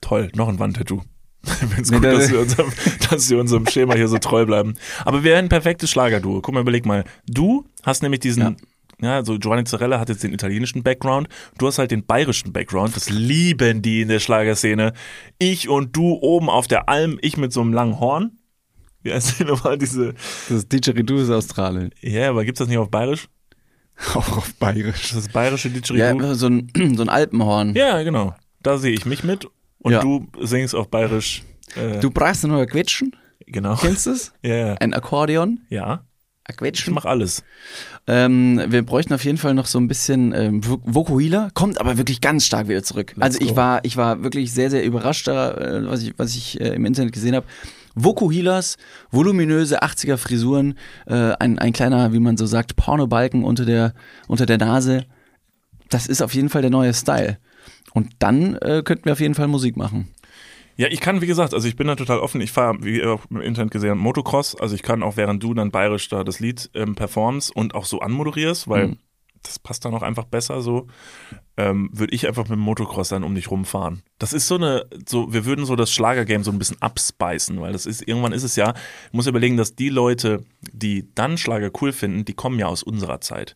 Toll, noch ein Wandtattoo. Wenn's Nee, gut, da- dass wir, unserem, dass wir unserem Schema hier so treu bleiben. Aber wir wären ein perfektes Schlagerduo. Guck mal, überleg mal. Du hast nämlich diesen, ja, so Giovanni Zarella hat jetzt den italienischen Background. Du hast halt den bayerischen Background. Das lieben die in der Schlagerszene. Ich und du oben auf der Alm, ich mit so einem langen Horn. Wie heißt die nochmal diese? Das Didgeridoo ist Australien. Ja, aber gibt's das nicht auf Bayerisch? Auch auf Bayerisch. Das bayerische Ja, Didgeridoo. so ein, so ein Alpenhorn. Ja, genau. Da sehe ich mich mit. Und Ja. du singst auf Bayerisch. Äh, Du brauchst nur Quetschen, genau. kennst du es? Ja, ja. Ein Akkordeon, Ja, ein ich Quetschen. mach alles. Ähm, wir bräuchten auf jeden Fall noch so ein bisschen ähm, Vo- Vokuhila, kommt aber wirklich ganz stark wieder zurück. also ich go. war, ich war wirklich sehr, sehr überrascht da, äh, was ich, was ich äh, im Internet gesehen habe. Vokuhilas, voluminöse 80er Frisuren, äh, ein, ein kleiner, wie man so sagt, Pornobalken unter der, unter der Nase. das ist auf jeden Fall der neue Style. Und dann äh, könnten wir auf jeden Fall Musik machen. Ja, ich kann, wie gesagt, also ich bin da total offen. Ich fahre, wie ihr auch im Internet gesehen Motocross. Also ich kann auch, während du dann bayerisch da das Lied ähm, performst und auch so anmoderierst, weil Mhm. das passt dann auch einfach besser so, ähm, würde ich einfach mit dem Motocross dann um dich rumfahren. Das ist so eine, so, wir würden so das Schlagergame so ein bisschen abspeisen, weil das ist, irgendwann ist es ja, ich muss überlegen, dass die Leute, die dann Schlager cool finden, die kommen ja aus unserer Zeit.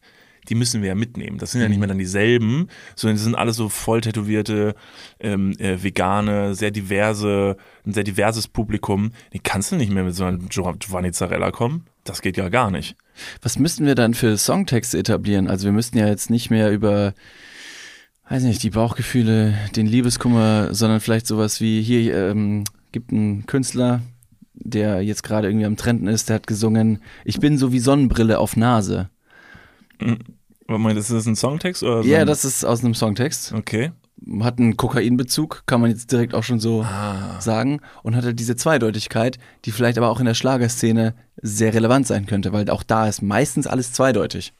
Die müssen wir ja mitnehmen. Das sind ja nicht mehr dann dieselben, sondern die sind alle so voll tätowierte, ähm, äh, vegane, sehr diverse, ein sehr diverses Publikum. Die kannst du nicht mehr mit so einem Giovanni Zarella kommen. Das geht ja gar nicht. Was müssten wir dann für Songtexte etablieren? Also wir müssten ja jetzt nicht mehr über, weiß nicht, die Bauchgefühle, den Liebeskummer, sondern vielleicht sowas wie hier ähm, gibt einen Künstler, der jetzt gerade irgendwie am Trenden ist, der hat gesungen, ich bin so wie Sonnenbrille auf Nase. Warte mal, ist das ein Songtext? Oder so Ja, ein- das ist aus einem Songtext. Okay. Hat einen Kokainbezug, kann man jetzt direkt auch schon so Ah. sagen. Und hat halt diese Zweideutigkeit, die vielleicht aber auch in der Schlagerszene sehr relevant sein könnte, weil auch da ist meistens alles zweideutig.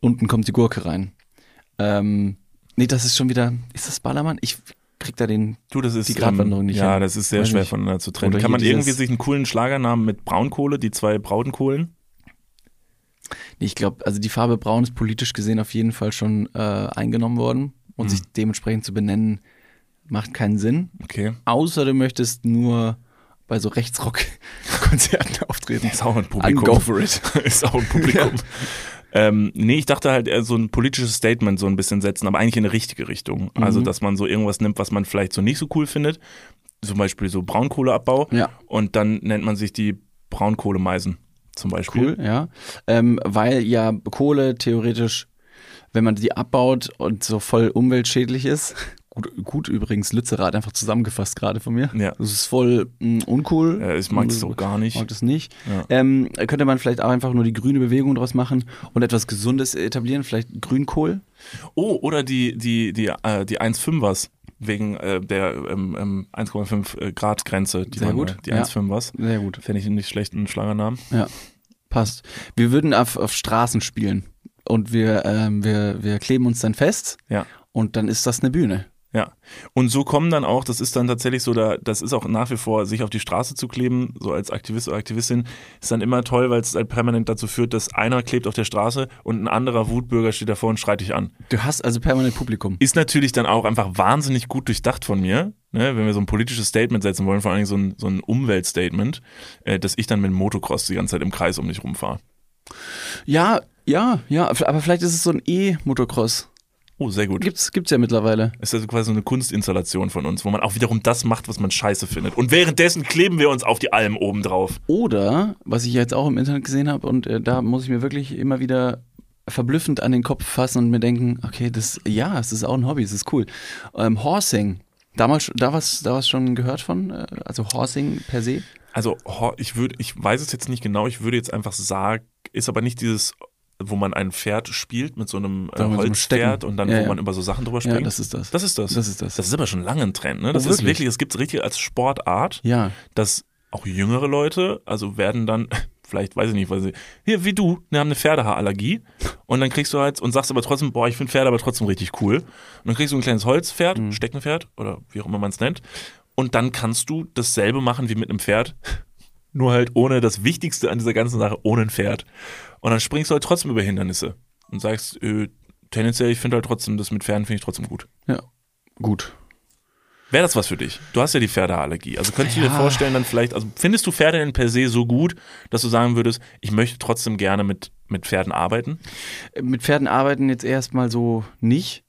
Unten kommt die Gurke rein. Ähm, nee, das ist schon wieder. Ist das Ballermann? Ich krieg da den. Du, das ist Die Gratwanderung ähm, nicht Ja, hin. das ist sehr Weiß schwer nicht. voneinander zu trennen. Oder Kann man irgendwie sich einen coolen Schlagernamen mit Braunkohle, die zwei Braunkohlen? Nee, ich glaube, also die Farbe Braun ist politisch gesehen auf jeden Fall schon äh, eingenommen worden. Und Mhm. sich dementsprechend zu benennen, macht keinen Sinn. Okay. Außer du möchtest nur bei so Rechtsrock-Konzerten auftreten. Ist auch ein Publikum. go for it. ist auch ein Publikum. Ähm, nee, ich dachte halt eher so ein politisches Statement so ein bisschen setzen, aber eigentlich in eine richtige Richtung. Mhm. Also, dass man so irgendwas nimmt, was man vielleicht so nicht so cool findet. Zum Beispiel so Braunkohleabbau. Ja. Und dann nennt man sich die Braunkohlemeisen zum Beispiel. Cool, ja. Ähm, weil ja Kohle theoretisch, wenn man die abbaut und so voll umweltschädlich ist, gut, gut übrigens, Lützerath einfach zusammengefasst gerade von mir. Ja. Das ist voll mh, uncool. Ja, ich mag das auch gar nicht. Mag das nicht. Ja. Ähm, könnte man vielleicht auch einfach nur die grüne Bewegung draus machen und etwas Gesundes etablieren, vielleicht Grünkohl. Oh, oder die, die, die, äh, die 1,5ers wegen äh, der ähm, ähm, 1,5 äh, Grad Grenze. Die Sehr gut, Die ja. 1,5ers. Sehr gut. Fände ich einen nicht schlechten Schlagernamen. Ja, passt. Wir würden auf, auf Straßen spielen und wir, ähm, wir, wir kleben uns dann fest Ja. und dann ist das eine Bühne. Ja. Und so kommen dann auch, das ist dann tatsächlich so, da, das ist auch nach wie vor, sich auf die Straße zu kleben, so als Aktivist oder Aktivistin, ist dann immer toll, weil es halt permanent dazu führt, dass einer klebt auf der Straße und ein anderer Wutbürger steht davor und schreit dich an. Du hast also permanent Publikum. Ist natürlich dann auch einfach wahnsinnig gut durchdacht von mir, ne, wenn wir so ein politisches Statement setzen wollen, vor allem so ein, so ein Umweltstatement, äh, dass ich dann mit dem Motocross die ganze Zeit im Kreis um dich rumfahre. Ja, ja, ja, aber vielleicht ist es so ein E-Motocross. Oh, sehr gut. Gibt's, gibt's ja mittlerweile. Ist also quasi so eine Kunstinstallation von uns, wo man auch wiederum das macht, was man scheiße findet. Und währenddessen kleben wir uns auf die Alm oben drauf. Oder, was ich jetzt auch im Internet gesehen habe, und äh, da muss ich mir wirklich immer wieder verblüffend an den Kopf fassen und mir denken, okay, das, ja, es ist auch ein Hobby, es ist cool. Ähm, Horsing. Damals, da was, da was schon gehört von? Äh, Also Horsing per se? Also, ich würde, ich weiß es jetzt nicht genau, ich würde jetzt einfach sagen, ist aber nicht dieses, wo man ein Pferd spielt mit so einem äh, Holzpferd und dann, Ja, wo ja. man über so Sachen drüber springt. Ja, das ist das. das ist das. Das ist das. Das ist aber schon lange ein Trend, ne? Das Oh, ist wirklich? das gibt es richtig als Sportart, Ja. dass auch jüngere Leute, also werden dann, vielleicht weiß ich nicht, weil sie, hier wie du, ne, haben eine Pferdehaarallergie und dann kriegst du halt und sagst aber trotzdem, boah, ich finde Pferde aber trotzdem richtig cool. Und dann kriegst du ein kleines Holzpferd, Mhm. Steckenpferd oder wie auch immer man es nennt. Und dann kannst du dasselbe machen wie mit einem Pferd, nur halt ohne das Wichtigste an dieser ganzen Sache, ohne ein Pferd. Und dann springst du halt trotzdem über Hindernisse und sagst, äh, tendenziell, ich finde halt trotzdem, das mit Pferden finde ich trotzdem gut. Ja. Gut. Wäre das was für dich? Du hast ja die Pferdeallergie. Also könntest du dir vorstellen, dann vielleicht, also findest du Pferde denn per se so gut, dass du sagen würdest, ich möchte trotzdem gerne mit, mit Pferden arbeiten? Mit Pferden arbeiten jetzt erstmal so nicht.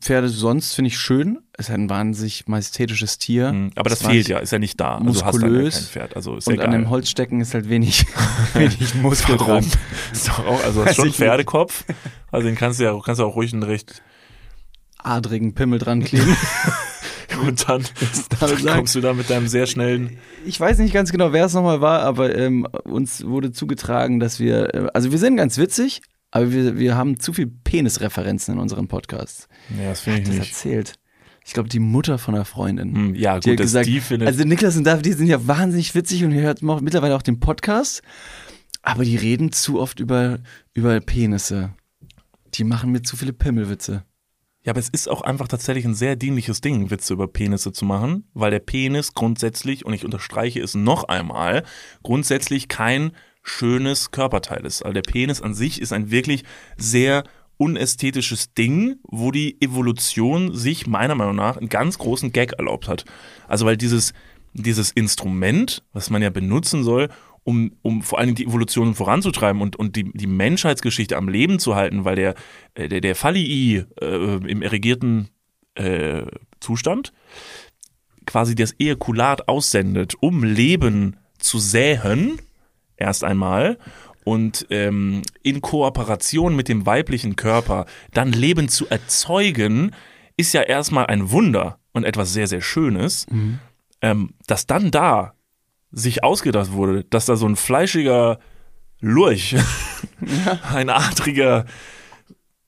Pferde sonst finde ich schön. Es ist ein wahnsinnig majestätisches Tier. Hm, Aber das war fehlt ja, ist ja nicht da. Also muskulös. kein Pferd. Also ist Und ja an dem Holzstecken ist halt wenig, wenig Muskel dran. Ist doch auch, also hast schon. Pferdekopf. Also den kannst du ja kannst du auch ruhig einen recht Adrigen Pimmel dran kleben. und dann, da dann kommst du da mit deinem sehr schnellen. Ich weiß nicht ganz genau, wer es nochmal war, aber ähm, uns wurde zugetragen, dass wir, äh, also wir sind ganz witzig, aber wir, wir haben zu viel Penisreferenzen in unserem Podcast. Ja, das finde ich Das nicht. erzählt. Ich glaube, die Mutter von einer Freundin. Hm, ja, Die gut, hat dass gesagt, die findet. also Niklas und David, die sind ja wahnsinnig witzig und ihr hört mittlerweile auch den Podcast, aber die reden zu oft über, über Penisse. Die machen mir zu viele Pimmelwitze. Ja, aber es ist auch einfach tatsächlich ein sehr dienliches Ding, Witze über Penisse zu machen, weil der Penis grundsätzlich, und ich unterstreiche es noch einmal, grundsätzlich kein schönes Körperteil ist. Also der Penis an sich ist ein wirklich sehr unästhetisches Ding, wo die Evolution sich meiner Meinung nach einen ganz großen Gag erlaubt hat. Also weil dieses, dieses Instrument, was man ja benutzen soll, um, um vor allen Dingen die Evolution voranzutreiben und, und die, die Menschheitsgeschichte am Leben zu halten, weil der, äh, der, der Fallii äh, im erregierten äh, Zustand quasi das Ejakulat aussendet, um Leben zu säen, erst einmal, und ähm, in Kooperation mit dem weiblichen Körper dann Leben zu erzeugen, ist ja erstmal ein Wunder und etwas sehr, sehr Schönes. Mhm. Ähm, dass dann da sich ausgedacht wurde, dass da so ein fleischiger Lurch, ein adriger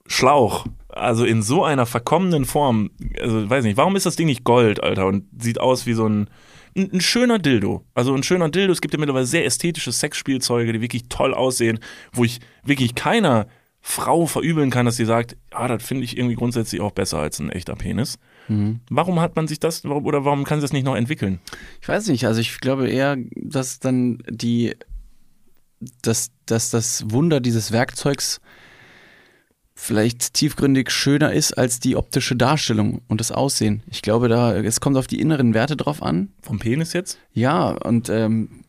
Schlauch, also in so einer verkommenen Form, also weiß nicht, warum ist das Ding nicht Gold, Alter, und sieht aus wie so ein, ein, ein schöner Dildo. Also ein schöner Dildo, es gibt ja mittlerweile sehr ästhetische Sexspielzeuge, die wirklich toll aussehen, wo ich wirklich keiner Frau verübeln kann, dass sie sagt, ah, das finde ich irgendwie grundsätzlich auch besser als ein echter Penis. Mhm. Warum hat man sich das, warum- oder warum kann sich das nicht noch entwickeln? Ich weiß nicht, also ich glaube eher, dass dann die, dass, dass das Wunder dieses Werkzeugs vielleicht tiefgründig schöner ist als die optische Darstellung und das Aussehen. Ich glaube, da, es kommt auf die inneren Werte drauf an. Vom Penis jetzt? Ja, und ähm,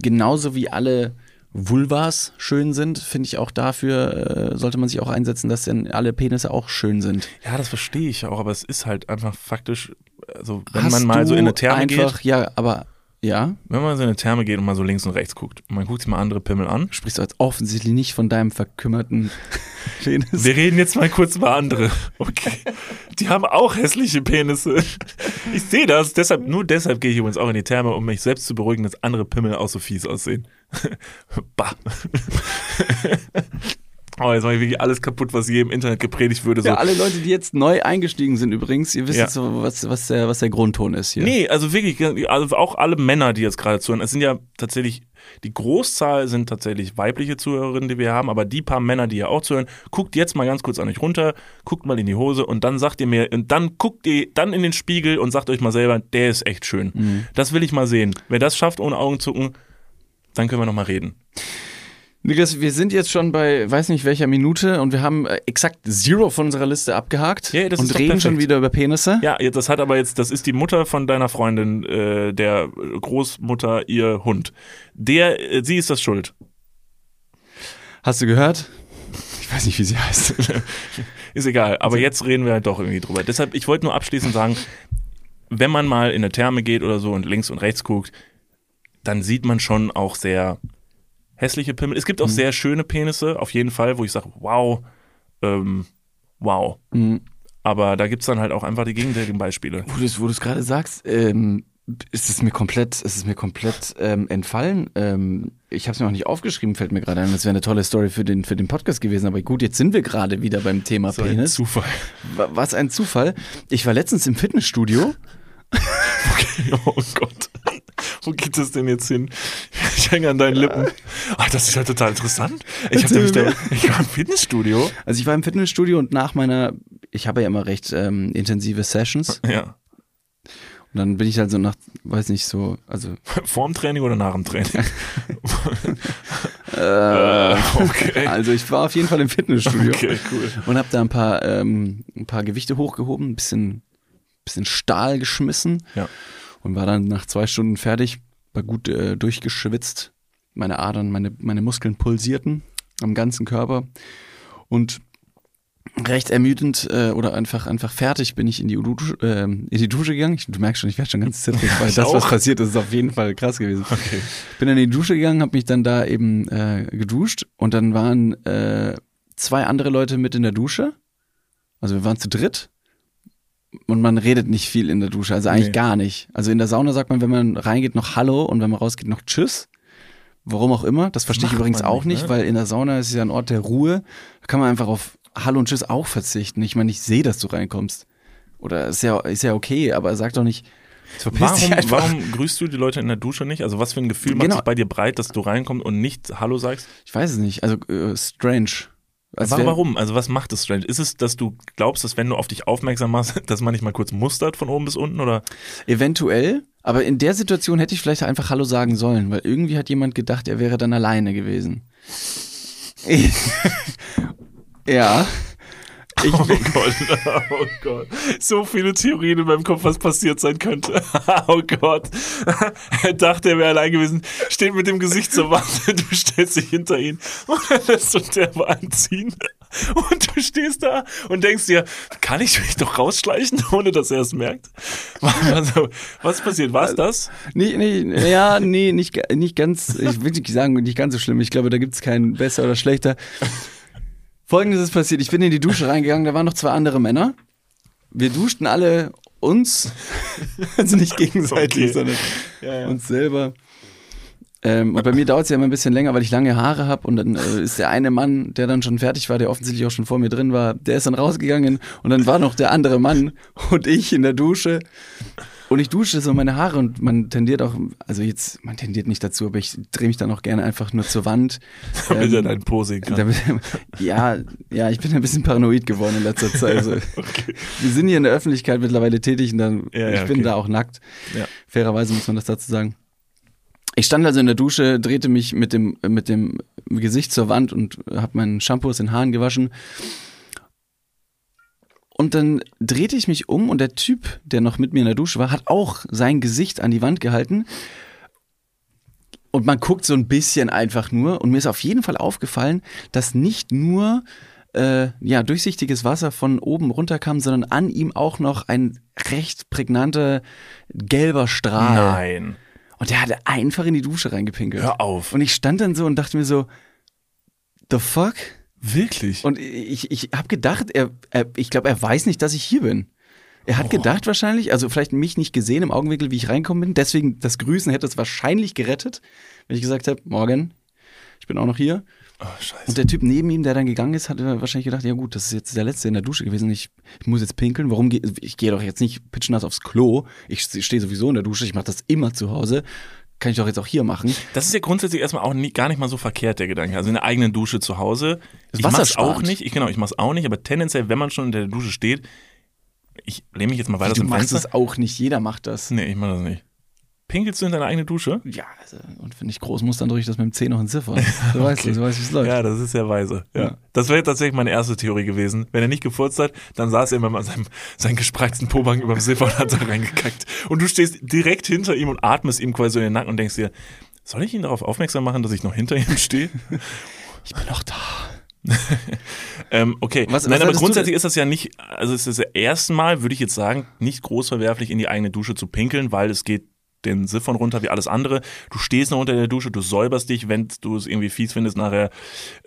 genauso wie alle Vulvas schön sind, finde ich auch dafür, äh, sollte man sich auch einsetzen, dass dann alle Penisse auch schön sind. Ja, das verstehe ich auch, aber es ist halt einfach faktisch, also wenn Hast man mal so in eine Therme einfach, geht, Ja, aber ja, wenn man so in eine Therme geht und mal so links und rechts guckt und man guckt sich mal andere Pimmel an. sprichst du jetzt offensichtlich nicht von deinem verkümmerten Penis. Wir reden jetzt mal kurz über andere. Okay. Die haben auch hässliche Penisse. Ich sehe das, deshalb, nur deshalb gehe ich übrigens auch in die Therme, um mich selbst zu beruhigen, dass andere Pimmel auch so fies aussehen. bah. Oh, jetzt mache ich wirklich alles kaputt, was je im Internet gepredigt würde. So. Ja, alle Leute, die jetzt neu eingestiegen sind übrigens, ihr wisst Ja. jetzt so, was, was, der, was der Grundton ist hier. Nee, also wirklich, also auch alle Männer, die jetzt gerade zuhören. Es sind ja tatsächlich, die Großzahl sind tatsächlich weibliche Zuhörerinnen, die wir haben, aber die paar Männer, die ja auch zuhören, guckt jetzt mal ganz kurz an euch runter, guckt mal in die Hose und dann sagt ihr mir, und dann guckt ihr dann in den Spiegel und sagt euch mal selber, der ist echt schön. Das will ich mal sehen. Wer das schafft ohne Augenzucken, dann können wir noch mal reden. Niklas, wir sind jetzt schon bei, weiß nicht welcher Minute und wir haben äh, exakt Zero von unserer Liste abgehakt das und reden schon wieder über Penisse. Ja, das hat aber jetzt, das ist die Mutter von deiner Freundin, äh, der Großmutter, ihr Hund. Der, äh, sie ist das schuld. Hast du gehört? Ich weiß nicht, wie sie heißt. Ist egal, aber jetzt reden wir halt doch irgendwie drüber. Deshalb, ich wollte nur abschließend sagen, wenn man mal in eine Therme geht oder so und links und rechts guckt, dann sieht man schon auch sehr hässliche Pimmel. Es gibt auch sehr schöne Penisse, auf jeden Fall, wo ich sage, wow, ähm, wow. Mhm. Aber da gibt's dann halt auch einfach die gegenteiligen Beispiele. Wo du es gerade sagst, ähm, ist es mir komplett, ist es mir komplett ähm, entfallen. Ähm, ich habe es mir noch nicht aufgeschrieben, fällt mir gerade ein. Das wäre eine tolle Story für den, für den Podcast gewesen. Aber gut, jetzt sind wir gerade wieder beim Thema So ein Penis. Zufall. Wa- Was ein Zufall. Ich war letztens im Fitnessstudio. Oh Gott. Wo geht das denn jetzt hin? Ich hänge an deinen Lippen. Ach, das ist ja total interessant. Ich, hab nämlich da, ich war im Fitnessstudio. Also ich war im Fitnessstudio und nach meiner, ich habe ja immer recht ähm, intensive Sessions. Ja. Und dann bin ich halt so nach, weiß nicht, so, also Vorm Training oder nach dem Training? äh, okay. also ich war auf jeden Fall im Fitnessstudio Okay, cool. und habe da ein paar, ähm, ein paar Gewichte hochgehoben, ein bisschen, bisschen Stahl geschmissen Ja. und war dann nach zwei Stunden fertig, war gut äh, durchgeschwitzt. Meine Adern, meine, meine Muskeln pulsierten am ganzen Körper und recht ermüdend äh, oder einfach einfach fertig bin ich in die, Dusche, äh, in die Dusche gegangen. Ich, du merkst schon, ich werde schon ganz zittrig, weil ich das, was auch. passiert ist, ist auf jeden Fall krass gewesen. Okay. Bin dann in die Dusche gegangen, habe mich dann da eben äh, geduscht und dann waren äh, zwei andere Leute mit in der Dusche. Also wir waren zu dritt und man redet nicht viel in der Dusche, also eigentlich Nee. gar nicht. Also in der Sauna sagt man, wenn man reingeht, noch Hallo und wenn man rausgeht, noch Tschüss. Warum auch immer. Das verstehe ich Macht übrigens auch nicht, ne? weil in der Sauna ist es ja ein Ort der Ruhe. Da kann man einfach auf Hallo und Tschüss auch verzichten. Ich meine, ich sehe, dass du reinkommst. Oder ist ja, ist ja okay, aber sag doch nicht, Warum, warum grüßt du die Leute in der Dusche nicht? Also was für ein Gefühl macht Genau. sich bei dir breit, dass du reinkommst und nicht Hallo sagst? Ich weiß es nicht. Also äh, strange. Als Aber wär- warum? Also was macht es strange? Ist es, dass du glaubst, dass wenn du auf dich aufmerksam machst, dass man nicht mal kurz mustert von oben bis unten oder? Eventuell, aber in der Situation hätte ich vielleicht einfach Hallo sagen sollen, weil irgendwie hat jemand gedacht, er wäre dann alleine gewesen. ja. Ich, Oh Gott, oh Gott. So viele Theorien in meinem Kopf, was passiert sein könnte. Oh Gott. Er dachte, er wäre allein gewesen, steht mit dem Gesicht zur Wand, du stellst dich hinter ihn und lässt uns derbe anziehen. Und du stehst da und denkst dir, kann ich mich doch rausschleichen, ohne dass er es merkt? Also, was passiert? War es das? nicht, nicht, ja, nee, nicht, nicht ganz, ich will nicht sagen, nicht ganz so schlimm. Ich glaube, da gibt es keinen besser oder schlechter. Folgendes ist passiert. Ich bin in die Dusche reingegangen, da waren noch zwei andere Männer. Wir duschten alle uns, also nicht gegenseitig, Okay. sondern Ja, ja. uns selber. Ähm, und bei mir dauert es ja immer ein bisschen länger, weil ich lange Haare habe und dann äh, ist der eine Mann, der dann schon fertig war, der offensichtlich auch schon vor mir drin war, der ist dann rausgegangen und dann war noch der andere Mann und ich in der Dusche und ich dusche so meine Haare und man tendiert auch, also jetzt, man tendiert nicht dazu, aber ich drehe mich dann auch gerne einfach nur zur Wand. Damit Ähm, er dein Po sehen kann. damit, ja, ja, ich bin ein bisschen paranoid geworden in letzter Zeit. Also, Wir sind hier in der Öffentlichkeit mittlerweile tätig und dann, Ja, ja, ich bin okay. da auch nackt. Ja. Fairerweise muss man das dazu sagen. Ich stand also in der Dusche, drehte mich mit dem, mit dem Gesicht zur Wand und habe meinen Shampoo aus den Haaren gewaschen. Und dann drehte ich mich um und der Typ, der noch mit mir in der Dusche war, hat auch sein Gesicht an die Wand gehalten. Und man guckt so ein bisschen einfach nur. Und mir ist auf jeden Fall aufgefallen, dass nicht nur äh, ja, durchsichtiges Wasser von oben runterkam, sondern an ihm auch noch ein recht prägnanter gelber Strahl. Nein. Und der hatte einfach in die Dusche reingepinkelt. Hör auf. Und ich stand dann so und dachte mir so, the fuck? Wirklich? Und ich, ich habe gedacht, er, er, ich glaube, er weiß nicht, dass ich hier bin. Er hat gedacht wahrscheinlich, also vielleicht mich nicht gesehen im Augenwinkel, wie ich reinkommen bin. Deswegen das Grüßen hätte es wahrscheinlich gerettet, wenn ich gesagt habe, morgen, ich bin auch noch hier. oh, scheiße. Und der Typ neben ihm, der dann gegangen ist, hat wahrscheinlich gedacht, ja gut, das ist jetzt der Letzte in der Dusche gewesen. Ich, ich muss jetzt pinkeln. Warum gehe ich gehe doch jetzt nicht pitschnass aufs Klo. Ich stehe sowieso in der Dusche. Ich mache das immer zu Hause. Kann ich doch jetzt auch hier machen. Das ist ja grundsätzlich erstmal auch nie, gar nicht mal so verkehrt, der Gedanke. Also in der eigenen Dusche zu Hause. Das ich mach's auch nicht. Ich, genau, ich mach's auch nicht, aber tendenziell, wenn man schon in der Dusche steht, ich lehne mich jetzt mal weiter du zum machst Fenster. das auch nicht. Jeder macht das. Nee, ich mach das nicht. Pinkelst du in deine eigene Dusche? Ja, also, und wenn ich groß muss, dann drücke ich das mit dem C noch in Ziffer. Du weißt, du weißt, wie es läuft. Ja, das ist ja weise. Ja. Ja. Das wäre tatsächlich meine erste Theorie gewesen. Wenn er nicht gefurzt hat, dann saß er immer an seinem, seinen gespreizten Pobank über dem Ziffer und hat da reingekackt. Und du stehst direkt hinter ihm und atmest ihm quasi so in den Nacken und denkst dir, soll ich ihn darauf aufmerksam machen, dass ich noch hinter ihm stehe? Ich bin noch da. Ähm, okay, Was- nein, was aber grundsätzlich ist das ja nicht, also es ist das erste Mal, würde ich jetzt sagen, nicht groß verwerflich, in die eigene Dusche zu pinkeln, weil es geht den Siphon runter wie alles andere. Du stehst noch unter der Dusche, du säuberst dich, wenn du es irgendwie fies findest, nachher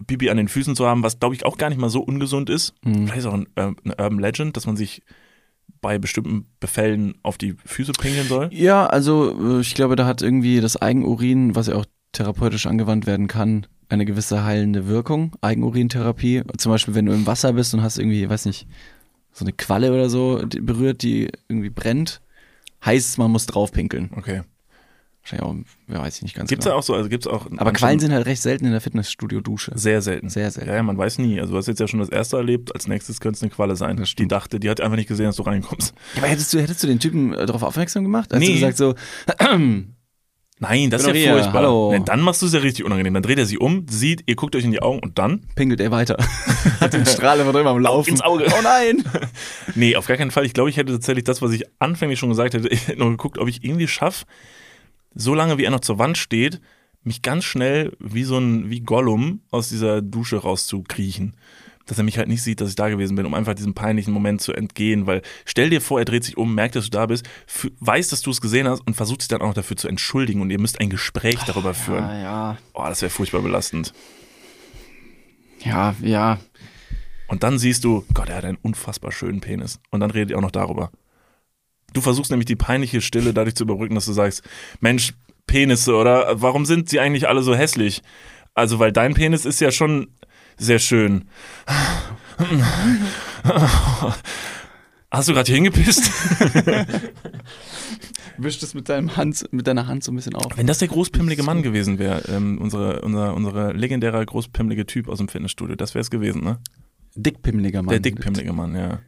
Pipi an den Füßen zu haben, was glaube ich auch gar nicht mal so ungesund ist. Mhm. Vielleicht ist auch ein, äh, eine Urban Legend, dass man sich bei bestimmten Befällen auf die Füße pinkeln soll. Ja, also äh, ich glaube, da hat irgendwie das Eigenurin, was ja auch therapeutisch angewandt werden kann, eine gewisse heilende Wirkung. Eigenurintherapie. Zum Beispiel, wenn du im Wasser bist und hast irgendwie, weiß nicht, so eine Qualle oder so berührt, die irgendwie brennt, heißt man muss drauf pinkeln. Okay. Wahrscheinlich auch, ja, weiß ich nicht ganz Gibt's da genau. auch so, also gibt's auch. Aber Quallen sind halt recht selten in der Fitnessstudio-Dusche. Sehr selten. Sehr selten. Ja, ja, man weiß nie. Also du hast jetzt ja schon das erste erlebt, als nächstes könnte es eine Qualle sein. Die dachte, die hat einfach nicht gesehen, dass du reinkommst. Aber hättest du, hättest du den Typen äh, darauf aufmerksam gemacht? Hast Nee. du gesagt so, Nein, das ist ja furchtbar. hallo. Nee, dann machst du es ja richtig unangenehm. Dann dreht er sich um, sieht, ihr guckt euch in die Augen und dann? pinkelt er weiter. Hat den Strahl immer drüber am Laufen. ins Auge. Oh nein! Nee, auf gar keinen Fall. Ich glaube, ich hätte tatsächlich das, was ich anfänglich schon gesagt hätte, ich hätte nur geguckt, ob ich irgendwie schaffe, so lange wie er noch zur Wand steht, mich ganz schnell wie so ein, wie Gollum aus dieser Dusche rauszukriechen. Dass er mich halt nicht sieht, dass ich da gewesen bin, um einfach diesem peinlichen Moment zu entgehen. Weil stell dir vor, er dreht sich um, merkt, dass du da bist, weiß, dass du es gesehen hast und versucht sich dann auch noch dafür zu entschuldigen und ihr müsst ein Gespräch darüber führen. Ah, ja. Oh, das wäre furchtbar belastend. Ja, ja. Und dann siehst du, Gott, er hat einen unfassbar schönen Penis. Und dann redet ihr auch noch darüber. Du versuchst nämlich die peinliche Stille dadurch zu überbrücken, dass du sagst, Mensch, Penisse, oder warum sind sie eigentlich alle so hässlich? Also, weil dein Penis ist ja schon sehr schön. Hast du gerade hier hingepisst? wischt es mit, deinem Hand, mit deiner Hand so ein bisschen auf. Wenn das der großpimmelige Mann gewesen wäre, ähm, unsere, unser, unser legendärer großpimmelige Typ aus dem Fitnessstudio, das wäre es gewesen, ne? Dickpimmeliger Mann. Der dickpimmelige Mann, ja.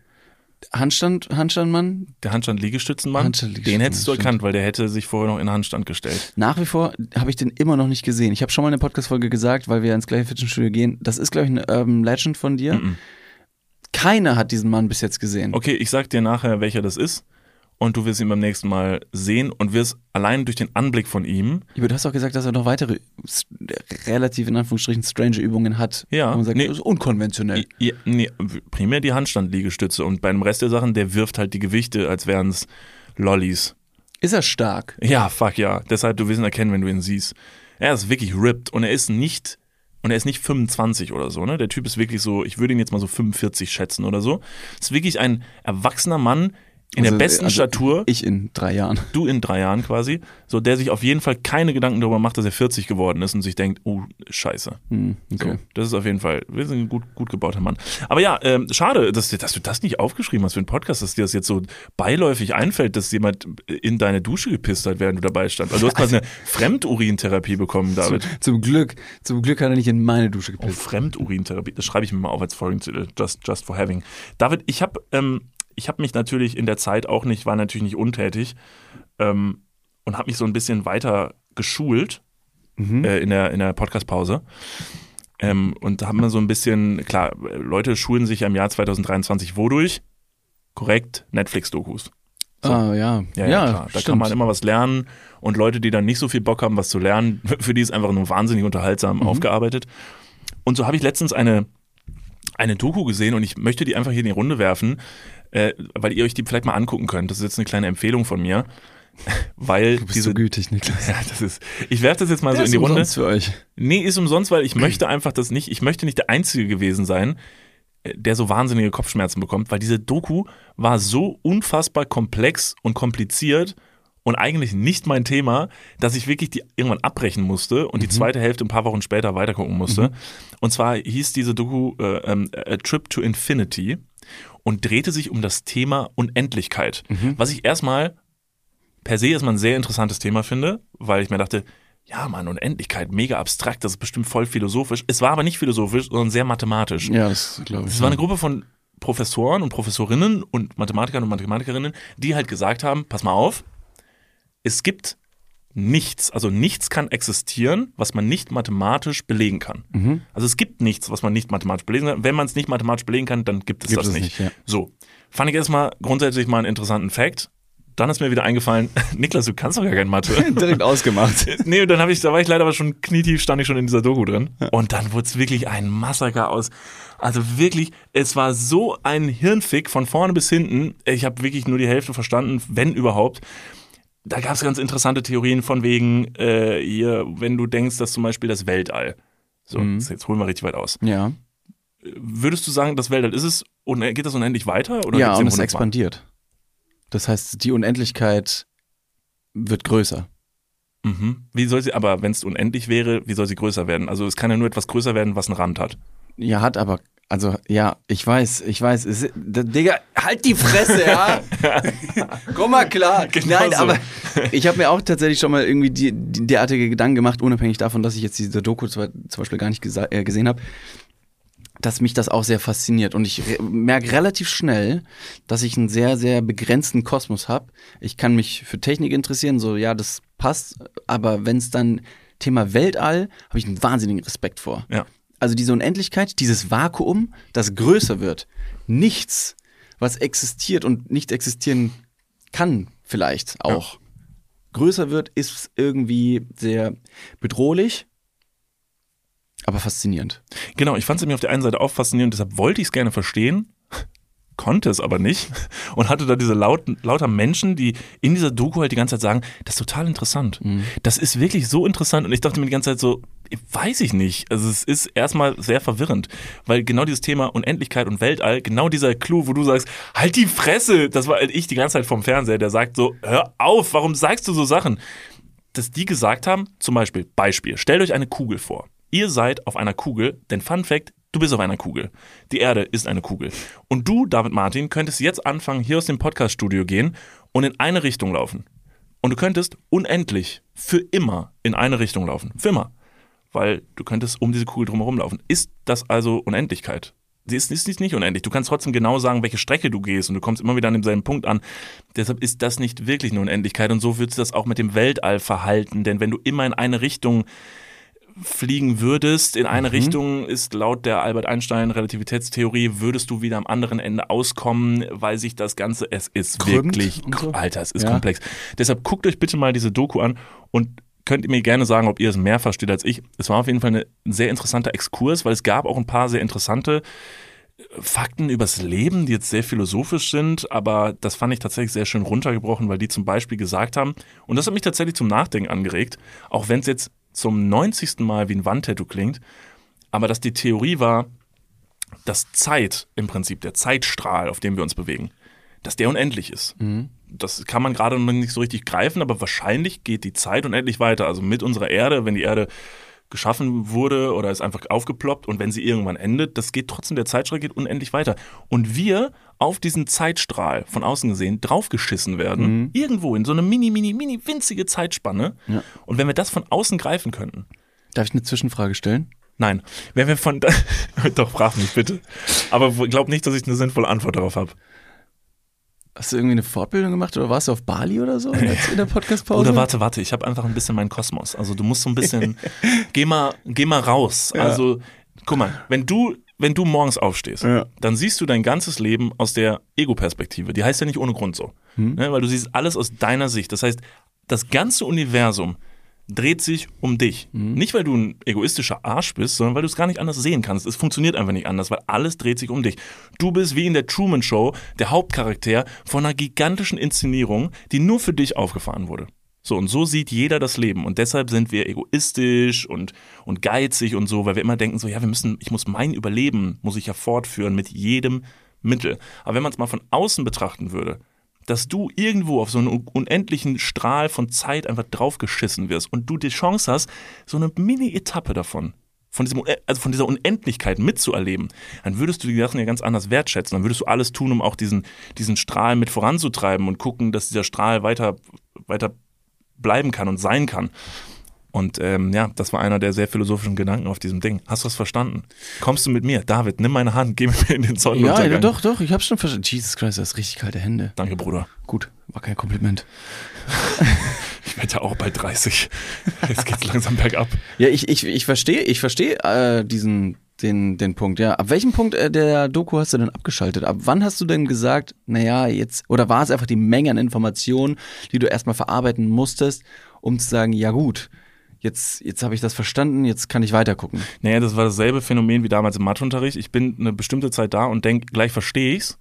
Handstand, Handstandmann. Der Handstand-Liegestützenmann, Handstand-Liegestützen, den hättest du stimmt. erkannt, weil der hätte sich vorher noch in Handstand gestellt. Nach wie vor habe ich den immer noch nicht gesehen. Ich habe schon mal eine Podcast-Folge gesagt, weil wir ins gleiche Fitnessstudio gehen. Das ist, glaube ich, ein Urban Legend von dir. Mhm. Keiner hat diesen Mann bis jetzt gesehen. Okay, ich sag dir nachher, welcher das ist. Und du wirst ihn beim nächsten Mal sehen und wirst allein durch den Anblick von ihm, du hast auch gesagt, dass er noch weitere relativ in Anführungsstrichen strange Übungen hat. Ja. Man sagt, Nee. das ist unkonventionell. ja, nee, primär die Handstand-Liegestütze und beim Rest der Sachen, der wirft halt die Gewichte, als wären es Lollis. Ist er stark? Ja, fuck ja. Deshalb, du wirst ihn erkennen, wenn du ihn siehst. Er ist wirklich ripped und er ist nicht, und er ist nicht 25 oder so, ne? Der Typ ist wirklich so, ich würde ihn jetzt mal so 45 schätzen oder so. Ist wirklich ein erwachsener Mann in Also, der besten also Statur. Ich in drei Jahren. du in drei Jahren quasi, so der sich auf jeden Fall keine Gedanken darüber macht, dass er 40 geworden ist und sich denkt, oh, scheiße. Hm, okay. So, das ist auf jeden Fall, wir sind ein gut, gut gebauter Mann. Aber ja, ähm, schade, dass, dass du das nicht aufgeschrieben hast für einen Podcast, dass dir das jetzt so beiläufig einfällt, dass jemand in deine Dusche gepisst hat, während du dabei standst. Also du hast quasi eine Fremdurintherapie bekommen, David. Zum Glück, zum Glück hat er nicht in meine Dusche Oh, gepisst. Fremdurintherapie, das schreibe ich mir mal auf als Folgentitel, just, just for having. David, ich habe ähm, ich hab mich natürlich in der Zeit auch nicht, war natürlich nicht untätig ähm, und habe mich so ein bisschen weiter geschult Mhm. äh, in der, in der Podcast-Pause. Ähm, und haben wir so ein bisschen, klar, Leute schulen sich ja im Jahr 2023 wodurch? Korrekt, Netflix-Dokus. So. Ah, ja. Ja, ja, klar. Da stimmt. kann man immer was lernen. Und Leute, die dann nicht so viel Bock haben, was zu lernen, für die ist einfach nur wahnsinnig unterhaltsam Mhm. aufgearbeitet. Und so habe ich letztens eine, eine Doku gesehen und ich möchte die einfach hier in die Runde werfen, äh, weil ihr euch die vielleicht mal angucken könnt. Das ist jetzt eine kleine Empfehlung von mir. Weil Du bist diese. so gütig, Niklas. ja, das ist. Ich werfe das jetzt mal so Der in ist die Runde. umsonst für euch. Nee, ist umsonst, weil ich möchte einfach das nicht, ich möchte nicht der Einzige gewesen sein, äh, der so wahnsinnige Kopfschmerzen bekommt, weil diese Doku war so unfassbar komplex und kompliziert und eigentlich nicht mein Thema, dass ich wirklich die irgendwann abbrechen musste und die zweite Hälfte ein paar Wochen später weitergucken musste. Und zwar hieß diese Doku äh, ähm, A Trip to Infinity und drehte sich um das Thema Unendlichkeit, was ich erstmal per se erstmal ein sehr interessantes Thema finde, weil ich mir dachte, ja, Mann, Unendlichkeit, mega abstrakt, das ist bestimmt voll philosophisch. Es war aber nicht philosophisch, sondern sehr mathematisch. Ja, das glaube ich. Es war eine Gruppe von Professoren und Professorinnen und Mathematikern und Mathematikerinnen, die halt gesagt haben, pass mal auf, es gibt nichts, also nichts kann existieren, was man nicht mathematisch belegen kann. Mhm. Also es gibt nichts, was man nicht mathematisch belegen kann. Wenn man es nicht mathematisch belegen kann, dann gibt es Gibt das es nicht. nicht, ja. So, fand ich erstmal grundsätzlich mal einen interessanten Fact. Dann ist mir wieder eingefallen, Niklas, du kannst doch gar kein Mathe. direkt ausgemacht. Nee, und dann habe ich, da war ich leider aber schon knietief, stand ich schon in dieser Doku drin. Und dann wurde es wirklich ein Massaker aus. Also wirklich, es war so ein Hirnfick von vorne bis hinten. Ich habe wirklich nur die Hälfte verstanden, wenn überhaupt. Da gab es ganz interessante Theorien von wegen, äh, hier, wenn du denkst, dass zum Beispiel das Weltall. So, Mhm. jetzt, holen wir richtig weit aus. Ja, Würdest du sagen, das Weltall ist es und geht das unendlich weiter? Oder ja und es expandiert. Das heißt, die Unendlichkeit wird größer. Mhm. Wie soll sie, aber wenn es unendlich wäre, wie soll sie größer werden? Also es kann ja nur etwas größer werden, was einen Rand hat. Ja, hat aber, also, ja, ich weiß, ich weiß. Es, Digga, halt die Fresse, ja? Komm mal klar. Genau Nein, so. aber ich habe mir auch tatsächlich schon mal irgendwie die, die, derartige Gedanken gemacht, unabhängig davon, dass ich jetzt diese Doku zwar- zum Beispiel gar nicht äh, gesehen habe, dass mich das auch sehr fasziniert. Und ich re merke relativ schnell, dass ich einen sehr, sehr begrenzten Kosmos habe. Ich kann mich für Technik interessieren, so, ja, das passt. Aber wenn es dann Thema Weltall, habe ich einen wahnsinnigen Respekt vor Ja. Also diese Unendlichkeit, dieses Vakuum, das größer wird. Nichts, was existiert und nicht existieren kann, vielleicht auch. Größer wird, ist irgendwie sehr bedrohlich, aber faszinierend. Genau, ich fand es mir auf der einen Seite auch faszinierend, deshalb wollte ich es gerne verstehen, konnte es aber nicht und hatte da diese lauten, lauter Menschen, die in dieser Doku halt die ganze Zeit sagen, das ist total interessant. Das ist wirklich so interessant und ich dachte mir die ganze Zeit so, weiß ich nicht. Also es ist erstmal sehr verwirrend, weil genau dieses Thema Unendlichkeit und Weltall, genau dieser Clou, wo du sagst, halt die Fresse, das war halt ich die ganze Zeit vom Fernseher, der sagt so, hör auf, warum sagst du so Sachen? dass die gesagt haben, zum Beispiel, Beispiel, stellt euch eine Kugel vor. Ihr seid auf einer Kugel, denn Fun Fact, du bist auf einer Kugel. Die Erde ist eine Kugel. Und du, David Martin, könntest jetzt anfangen, hier aus dem Podcast-Studio gehen und in eine Richtung laufen. Und du könntest unendlich für immer in eine Richtung laufen. Für immer. Weil du könntest um diese Kugel drumherum laufen. Ist das also Unendlichkeit? Sie ist, ist nicht unendlich. Du kannst trotzdem genau sagen, welche Strecke du gehst und du kommst immer wieder an demselben Punkt an. Deshalb ist das nicht wirklich eine Unendlichkeit und so wird sich das auch mit dem Weltall verhalten. Denn wenn du immer in eine Richtung fliegen würdest, in eine Mhm. Richtung ist laut der Albert Einstein Relativitätstheorie, würdest du wieder am anderen Ende auskommen, weil sich das Ganze, es ist Krümmt wirklich, so. Alter, es ist Ja. komplex. Deshalb guckt euch bitte mal diese Doku an und könnt ihr mir gerne sagen, ob ihr es mehr versteht als ich. Es war auf jeden Fall ein sehr interessanter Exkurs, weil es gab auch ein paar sehr interessante Fakten übers Leben, die jetzt sehr philosophisch sind, aber das fand ich tatsächlich sehr schön runtergebrochen, weil die zum Beispiel gesagt haben, und das hat mich tatsächlich zum Nachdenken angeregt, auch wenn es jetzt zum 90. Mal wie ein Wandtattoo klingt, aber dass die Theorie war, dass Zeit im Prinzip, der Zeitstrahl, auf dem wir uns bewegen, dass der unendlich ist. Das kann man gerade noch nicht so richtig greifen, aber wahrscheinlich geht die Zeit unendlich weiter. Also mit unserer Erde, wenn die Erde geschaffen wurde oder ist einfach aufgeploppt und wenn sie irgendwann endet, das geht trotzdem, der Zeitstrahl geht unendlich weiter. Und wir auf diesen Zeitstrahl von außen gesehen draufgeschissen werden, irgendwo in so eine mini, mini, mini winzige Zeitspanne. Ja. Und wenn wir das von außen greifen könnten, Darf ich eine Zwischenfrage stellen? Nein, wenn wir von. Doch, frag mich bitte. Aber glaub nicht, dass ich eine sinnvolle Antwort darauf habe. Hast du irgendwie eine Fortbildung gemacht oder warst du auf Bali oder so in der, Podcast-Pause? Oder warte, warte, ich habe einfach ein bisschen meinen Kosmos. Also du musst so ein bisschen. geh, mal, geh mal raus. Also, guck mal, wenn du, wenn du morgens aufstehst, Ja. dann siehst du dein ganzes Leben aus der Ego-Perspektive. Die heißt ja nicht ohne Grund so. Ne, weil du siehst alles aus deiner Sicht. Das heißt, das ganze Universum dreht sich um dich. Nicht, weil du ein egoistischer Arsch bist, sondern weil du es gar nicht anders sehen kannst. Es funktioniert einfach nicht anders, weil alles dreht sich um dich. Du bist wie in der Truman Show der Hauptcharakter von einer gigantischen Inszenierung, die nur für dich aufgefahren wurde. So, und so sieht jeder das Leben. Und deshalb sind wir egoistisch und, und geizig und so, weil wir immer denken so, ja, wir müssen, ich muss mein Überleben, muss ich ja fortführen mit jedem Mittel. Aber wenn man es mal von außen betrachten würde, dass du irgendwo auf so einen unendlichen Strahl von Zeit einfach draufgeschissen wirst und du die Chance hast, so eine Mini-Etappe davon, von, diesem, also von dieser Unendlichkeit mitzuerleben, dann würdest du die Sachen ja ganz anders wertschätzen. Dann würdest du alles tun, um auch diesen, diesen Strahl mit voranzutreiben und gucken, dass dieser Strahl weiter, weiter bleiben kann und sein kann. Und ähm, ja, das war einer der sehr philosophischen Gedanken auf diesem Ding. Hast du das verstanden? Kommst du mit mir? David, nimm meine Hand, geh mit mir in den Ja, Sonnenuntergang. ja, doch, doch, ich hab's schon verstanden. Jesus Christ, das ist richtig kalte Hände. Danke, Bruder. Gut, war kein Kompliment. Ich werde ja auch bald 30. Jetzt geht's langsam bergab. Ja, ich, ich, ich verstehe, ich verstehe äh, diesen, den, den Punkt, ja. Ab welchem Punkt äh, der Doku hast du denn abgeschaltet? Ab wann hast du denn gesagt, naja, jetzt, oder war es einfach die Menge an Informationen, die du erstmal verarbeiten musstest, um zu sagen, ja gut, jetzt, jetzt habe ich das verstanden, jetzt kann ich weitergucken. Naja, das war dasselbe Phänomen wie damals im Matheunterricht. Ich bin eine bestimmte Zeit da und denke, gleich verstehe ich's.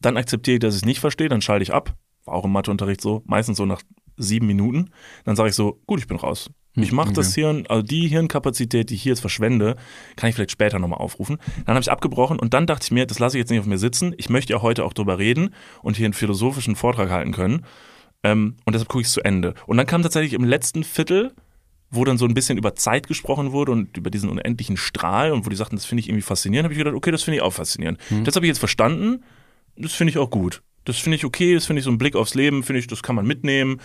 Dann akzeptiere ich, dass ich es nicht verstehe, dann schalte ich ab. War auch im Matheunterricht so, meistens so nach sieben Minuten. Dann sage ich so, gut, ich bin raus. Ich mache das Hirn, also die Hirnkapazität, die ich hier jetzt verschwende, kann ich vielleicht später nochmal aufrufen. Dann habe ich abgebrochen und dann dachte ich mir, das lasse ich jetzt nicht auf mir sitzen. Ich möchte ja heute auch drüber reden und hier einen philosophischen Vortrag halten können. Ähm, und deshalb gucke ich es zu Ende. Und dann kam tatsächlich im letzten Viertel, wo dann so ein bisschen über Zeit gesprochen wurde und über diesen unendlichen Strahl und wo die sagten, das finde ich irgendwie faszinierend, habe ich gedacht, okay, das finde ich auch faszinierend. Das habe ich jetzt verstanden, das finde ich auch gut. Das finde ich okay, das finde ich so ein Blick aufs Leben, finde ich, das kann man mitnehmen,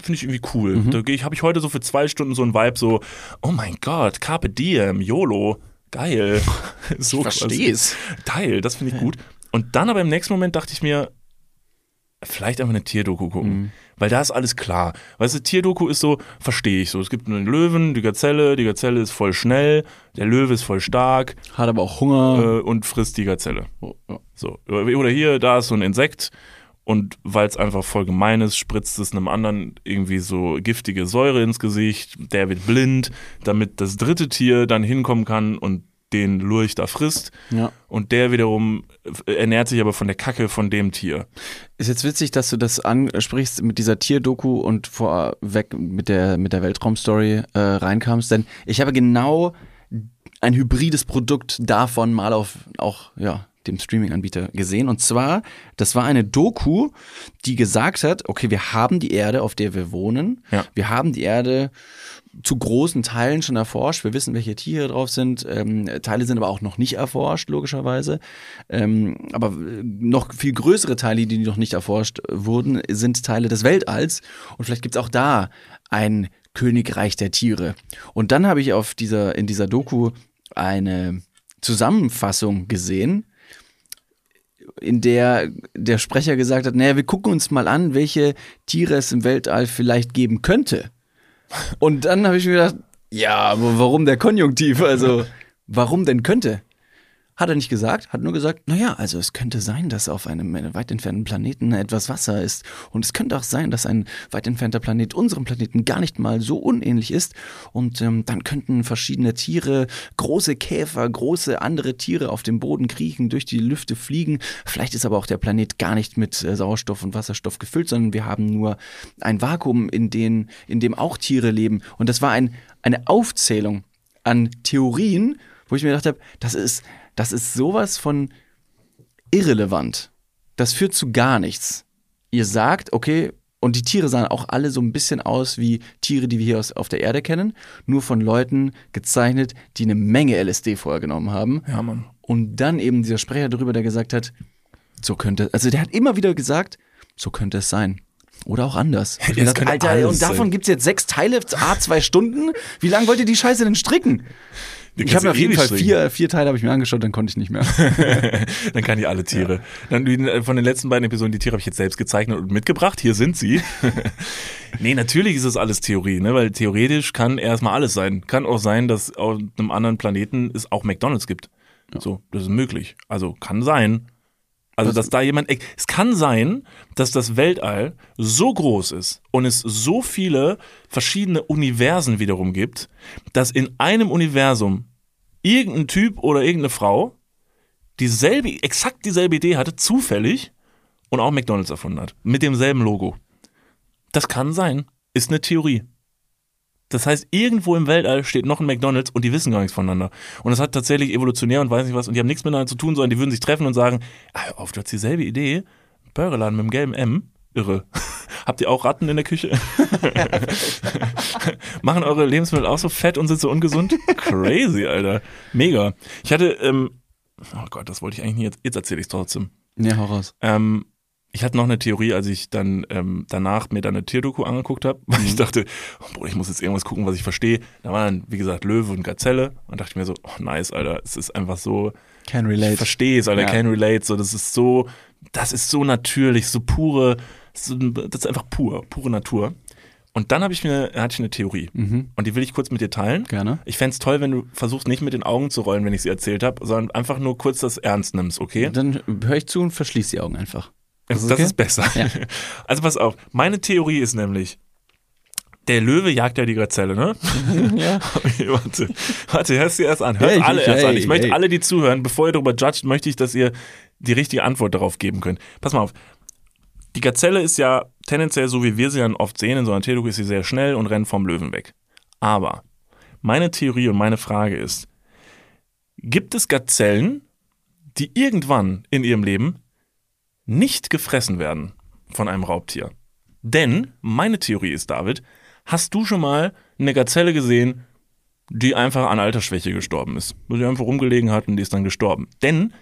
finde ich irgendwie cool. Da gehe ich, habe ich heute so für zwei Stunden so ein Vibe, so, oh mein Gott, Carpe Diem, YOLO, geil. so quasi. versteh's. Geil, das finde ich gut. Und dann aber im nächsten Moment dachte ich mir, vielleicht einfach eine Tierdoku gucken. Weil da ist alles klar. Weißt du, Tierdoku ist so, verstehe ich so. Es gibt einen Löwen, die Gazelle, die Gazelle ist voll schnell, der Löwe ist voll stark Hat aber auch Hunger. äh, und frisst die Gazelle. Oh, ja. So. Oder hier, da ist so ein Insekt und weil es einfach voll gemein ist, spritzt es einem anderen irgendwie so giftige Säure ins Gesicht. Der wird blind, damit das dritte Tier dann hinkommen kann und den Lurch da frisst. ja. Und der wiederum äh, ernährt sich aber von der Kacke von dem Tier. Ist jetzt witzig, dass du das ansprichst mit dieser Tierdoku und vorweg mit der, mit der Weltraumstory äh, reinkamst, denn ich habe genau ein hybrides Produkt davon mal auf auch ja dem Streaming-Anbieter gesehen. Und zwar, das war eine Doku, die gesagt hat, okay, wir haben die Erde, auf der wir wohnen. Ja. Wir haben die Erde zu großen Teilen schon erforscht. Wir wissen, welche Tiere drauf sind. Ähm, Teile sind aber auch noch nicht erforscht, logischerweise. Ähm, aber äh, noch viel größere Teile, die noch nicht erforscht wurden, sind Teile des Weltalls. Und vielleicht gibt's auch da ein Königreich der Tiere. Und dann habe ich auf dieser, in dieser Doku eine Zusammenfassung gesehen, in der der Sprecher gesagt hat, naja, wir gucken uns mal an, welche Tiere es im Weltall vielleicht geben könnte. Und dann habe ich mir gedacht, ja, aber warum der Konjunktiv? Also, warum denn könnte? Hat er nicht gesagt, hat nur gesagt, naja, also es könnte sein, dass auf einem äh, weit entfernten Planeten etwas Wasser ist. Und es könnte auch sein, dass ein weit entfernter Planet unserem Planeten gar nicht mal so unähnlich ist. Und ähm, dann könnten verschiedene Tiere, große Käfer, große andere Tiere auf dem Boden kriechen, durch die Lüfte fliegen. Vielleicht ist aber auch der Planet gar nicht mit äh, Sauerstoff und Wasserstoff gefüllt, sondern wir haben nur ein Vakuum, in, den, in dem auch Tiere leben. Und das war ein, eine Aufzählung an Theorien, wo ich mir gedacht habe, das ist das ist sowas von irrelevant. Das führt zu gar nichts. Ihr sagt, okay, und die Tiere sahen auch alle so ein bisschen aus wie Tiere, die wir hier aus, auf der Erde kennen, nur von Leuten gezeichnet, die eine Menge LSD vorher genommen haben. Ja, Mann. Und dann eben dieser Sprecher darüber, der gesagt hat, so könnte, also der hat immer wieder gesagt, so könnte es sein. Oder auch anders. Ja, könnte Alter, und davon sein. gibt's jetzt sechs Teile, a zwei Stunden. Wie lange wollt ihr die Scheiße denn stricken? Ich habe mir auf jeden ewig Fall vier, vier Teile habe ich mir angeschaut, dann konnte ich nicht mehr. Dann kann ich alle Tiere. Dann die- von den letzten beiden Episoden, die Tiere habe ich jetzt selbst gezeichnet und mitgebracht. Hier sind sie. nee, natürlich ist es alles Theorie, ne? weil theoretisch kann erstmal alles sein. Kann auch sein, dass auf einem anderen Planeten es auch McDonalds gibt. So, das ist möglich. Also kann sein. Also, dass da jemand. Es kann sein, dass das Weltall so groß ist und es so viele verschiedene Universen wiederum gibt, dass in einem Universum irgendein Typ oder irgendeine Frau dieselbe, exakt dieselbe Idee hatte, zufällig und auch McDonalds erfunden hat. Mit demselben Logo. Das kann sein. Ist eine Theorie. Das heißt, irgendwo im Weltall steht noch ein McDonalds und die wissen gar nichts voneinander. Und das hat tatsächlich evolutionär und weiß nicht was und die haben nichts miteinander zu tun, sondern die würden sich treffen und sagen, ah, auf, du hast dieselbe Idee. Burgerladen mit dem gelben M. Irre. Habt ihr auch Ratten in der Küche? Machen eure Lebensmittel auch so fett und sind so ungesund? Crazy, Alter. Mega. Ich hatte, ähm, oh Gott, das wollte ich eigentlich nicht, jetzt, jetzt erzähle ich es trotzdem. Ja, hau raus. Ähm, ich hatte noch eine Theorie, als ich dann ähm, danach mir dann eine Tierdoku angeguckt habe, weil ich dachte, oh, Bruder, ich muss jetzt irgendwas gucken, was ich verstehe. Da waren dann, wie gesagt, Löwe und Gazelle und dachte ich mir so, oh nice, Alter, es ist einfach so, Can ich relate. verstehe es, Alter, Ja. can relate, so, das ist so, das ist so natürlich, so pure, das ist einfach pur, pure Natur. Und dann habe ich mir, hatte ich eine Theorie Mhm. und die will ich kurz mit dir teilen. Gerne. Ich fänd's toll, wenn du versuchst, nicht mit den Augen zu rollen, wenn ich sie erzählt habe, sondern einfach nur kurz das ernst nimmst, okay? Dann höre ich zu und verschließ die Augen einfach. Das, Ist das okay? ist besser. Ja. Also pass auf, meine Theorie ist nämlich, der Löwe jagt ja die Gazelle, ne? ja. warte, warte, hörst du erst an. Hört Hey, alle ich- erst an. hey, Ich möchte hey. alle, die zuhören, bevor ihr darüber judgt, möchte ich, dass ihr die richtige Antwort darauf geben könnt. Pass mal auf. Die Gazelle ist ja tendenziell, so wie wir sie dann oft sehen, in so einer Tierdoku ist sie sehr schnell und rennt vom Löwen weg. Aber meine Theorie und meine Frage ist, gibt es Gazellen, die irgendwann in ihrem Leben nicht gefressen werden von einem Raubtier? Denn meine Theorie ist, David, hast du schon mal eine Gazelle gesehen, die einfach an Altersschwäche gestorben ist? Wo sie einfach rumgelegen hat und die ist dann gestorben. Denn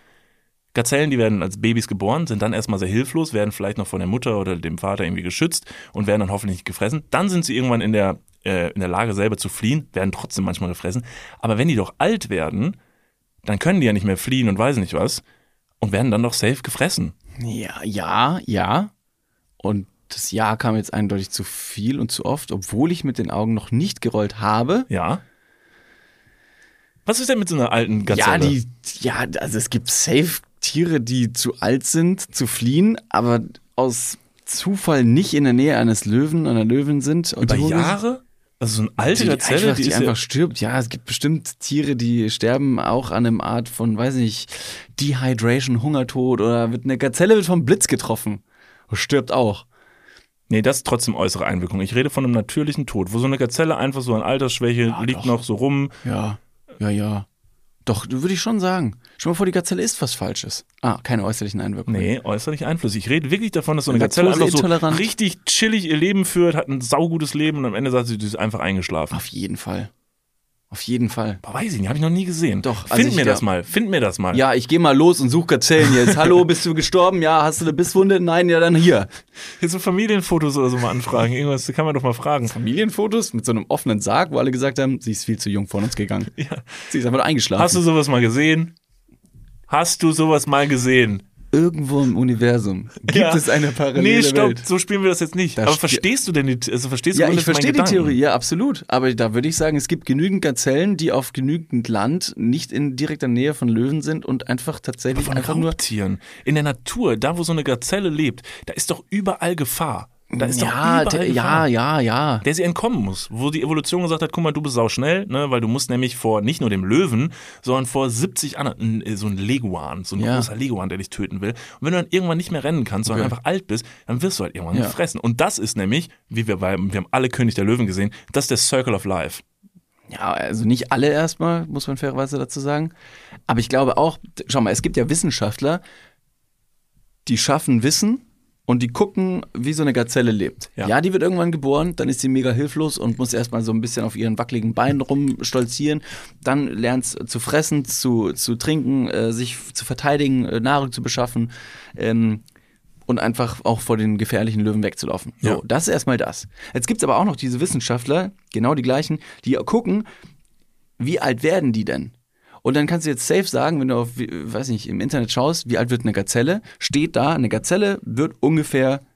Gazellen, die werden als Babys geboren, sind dann erstmal sehr hilflos, werden vielleicht noch von der Mutter oder dem Vater irgendwie geschützt und werden dann hoffentlich nicht gefressen. Dann sind sie irgendwann in der, äh, in der Lage, selber zu fliehen, werden trotzdem manchmal gefressen. Aber wenn die doch alt werden, dann können die ja nicht mehr fliehen und weiß nicht was und werden dann doch safe gefressen. Ja, ja, ja. Und das Ja kam jetzt eindeutig zu viel und zu oft, obwohl ich mit den Augen noch nicht gerollt habe. Ja. Was ist denn mit so einer alten Gazelle? Ja, die, ja, also es gibt safe Tiere, die zu alt sind, zu fliehen, aber aus Zufall nicht in der Nähe eines Löwen, einer Löwin sind. Und über Jahre? Also so eine alte die Gazelle, einfach, die, die einfach ja, stirbt. Ja, es gibt bestimmt Tiere, die sterben auch an einem Art von, weiß nicht, Dehydration, Hungertod oder wird eine Gazelle wird vom Blitz getroffen und stirbt auch. Nee, das ist trotzdem äußere Einwirkung. Ich rede von einem natürlichen Tod, wo so eine Gazelle einfach so an Altersschwäche liegt doch. noch so rum. Ja, ja, ja. Doch, würde ich schon sagen. Schon mal vor, die Gazelle ist was Falsches. Ah, keine äußerlichen Einwirkungen. Nee, äußerlich Einfluss. Ich rede wirklich davon, dass so eine Gazelle einfach so richtig chillig ihr Leben führt, hat ein saugutes Leben und am Ende sagt sie, sie ist einfach eingeschlafen. Auf jeden Fall. Auf jeden Fall. Boah, weiß ich nicht, habe ich noch nie gesehen. Doch, also Find ich mir das mal, find mir das mal. Ja, ich gehe mal los und suche Gazellen jetzt. Hallo, bist du gestorben? Ja, hast du eine Bisswunde? Nein, ja, dann hier. Hier so Familienfotos oder so mal anfragen. Irgendwas kann man doch mal fragen. Familienfotos mit so einem offenen Sarg, wo alle gesagt haben, sie ist viel zu jung von uns gegangen. Ja. Sie ist einfach eingeschlafen. Hast du sowas mal gesehen? Hast du sowas mal gesehen? Irgendwo im Universum gibt Ja. es eine parallele Nee, stopp, Welt. so spielen wir das jetzt nicht. Da Aber verstehst du denn die, also verstehst du Ja, ich verstehe die? Theorie, ja, absolut. Aber da würde ich sagen, es gibt genügend Gazellen, die auf genügend Land nicht in direkter Nähe von Löwen sind und einfach tatsächlich Von einfach nur. Raubtieren. In der Natur, da wo so eine Gazelle lebt, da ist doch überall Gefahr. Da ist ja, doch der, ja, ja, ja. der sie entkommen muss, wo die Evolution gesagt hat, guck mal, du bist sau schnell, ne, weil du musst nämlich vor nicht nur dem Löwen, sondern vor 70 anderen, äh, so ein Leguan, so ein Ja. großer Leguan, der dich töten will. Und wenn du dann irgendwann nicht mehr rennen kannst, sondern Okay. einfach alt bist, dann wirst du halt irgendwann Ja. gefressen. Und das ist nämlich, wie wir bei, wir haben alle König der Löwen gesehen, das ist der Circle of Life. Ja, also nicht alle erstmal, muss man fairerweise dazu sagen. Aber ich glaube auch, schau mal, es gibt ja Wissenschaftler, die schaffen Wissen und die gucken, wie so eine Gazelle lebt. Ja. Ja, die wird irgendwann geboren, dann ist sie mega hilflos und muss erstmal so ein bisschen auf ihren wackeligen Beinen rumstolzieren. Dann lernt sie zu fressen, zu, zu trinken, äh, sich zu verteidigen, äh, Nahrung zu beschaffen. Ähm, und einfach auch vor den gefährlichen Löwen wegzulaufen. So, Ja. das ist erstmal das. Jetzt gibt's aber auch noch diese Wissenschaftler, genau die gleichen, die gucken, wie alt werden die denn? Und dann kannst du jetzt safe sagen, wenn du auf, weiß nicht, im Internet schaust, wie alt wird eine Gazelle, steht da, eine Gazelle wird ungefähr,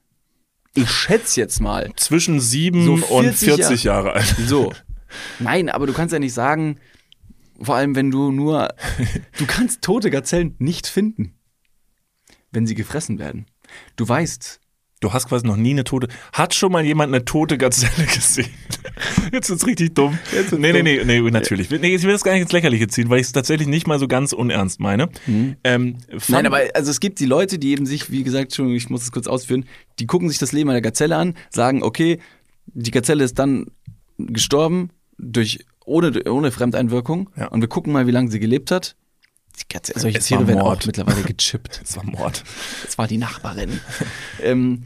ich schätze jetzt mal, Zwischen sieben So und 40 40 Jahre alt. so. Nein, aber du kannst ja nicht sagen, vor allem wenn du nur, du kannst tote Gazellen nicht finden, wenn sie gefressen werden. Du weißt, Du hast quasi noch nie eine tote. Hat schon mal jemand eine tote Gazelle gesehen? Jetzt wird's richtig dumm. Jetzt nee, nee, dumm. nee, nee, natürlich. Nee, ich will das gar nicht ins Lächerliche ziehen, weil ich es tatsächlich nicht mal so ganz unernst meine. Ähm, Nein, aber also es gibt die Leute, die eben sich, wie gesagt, schon, ich muss es kurz ausführen, die gucken sich das Leben einer Gazelle an, sagen, okay, die Gazelle ist dann gestorben durch ohne, ohne Fremdeinwirkung Ja. und wir gucken mal, wie lange sie gelebt hat. Die Gazelle, solche Es Tiere werden auch mittlerweile gechippt. Das war Mord. Das war die Nachbarin. ähm,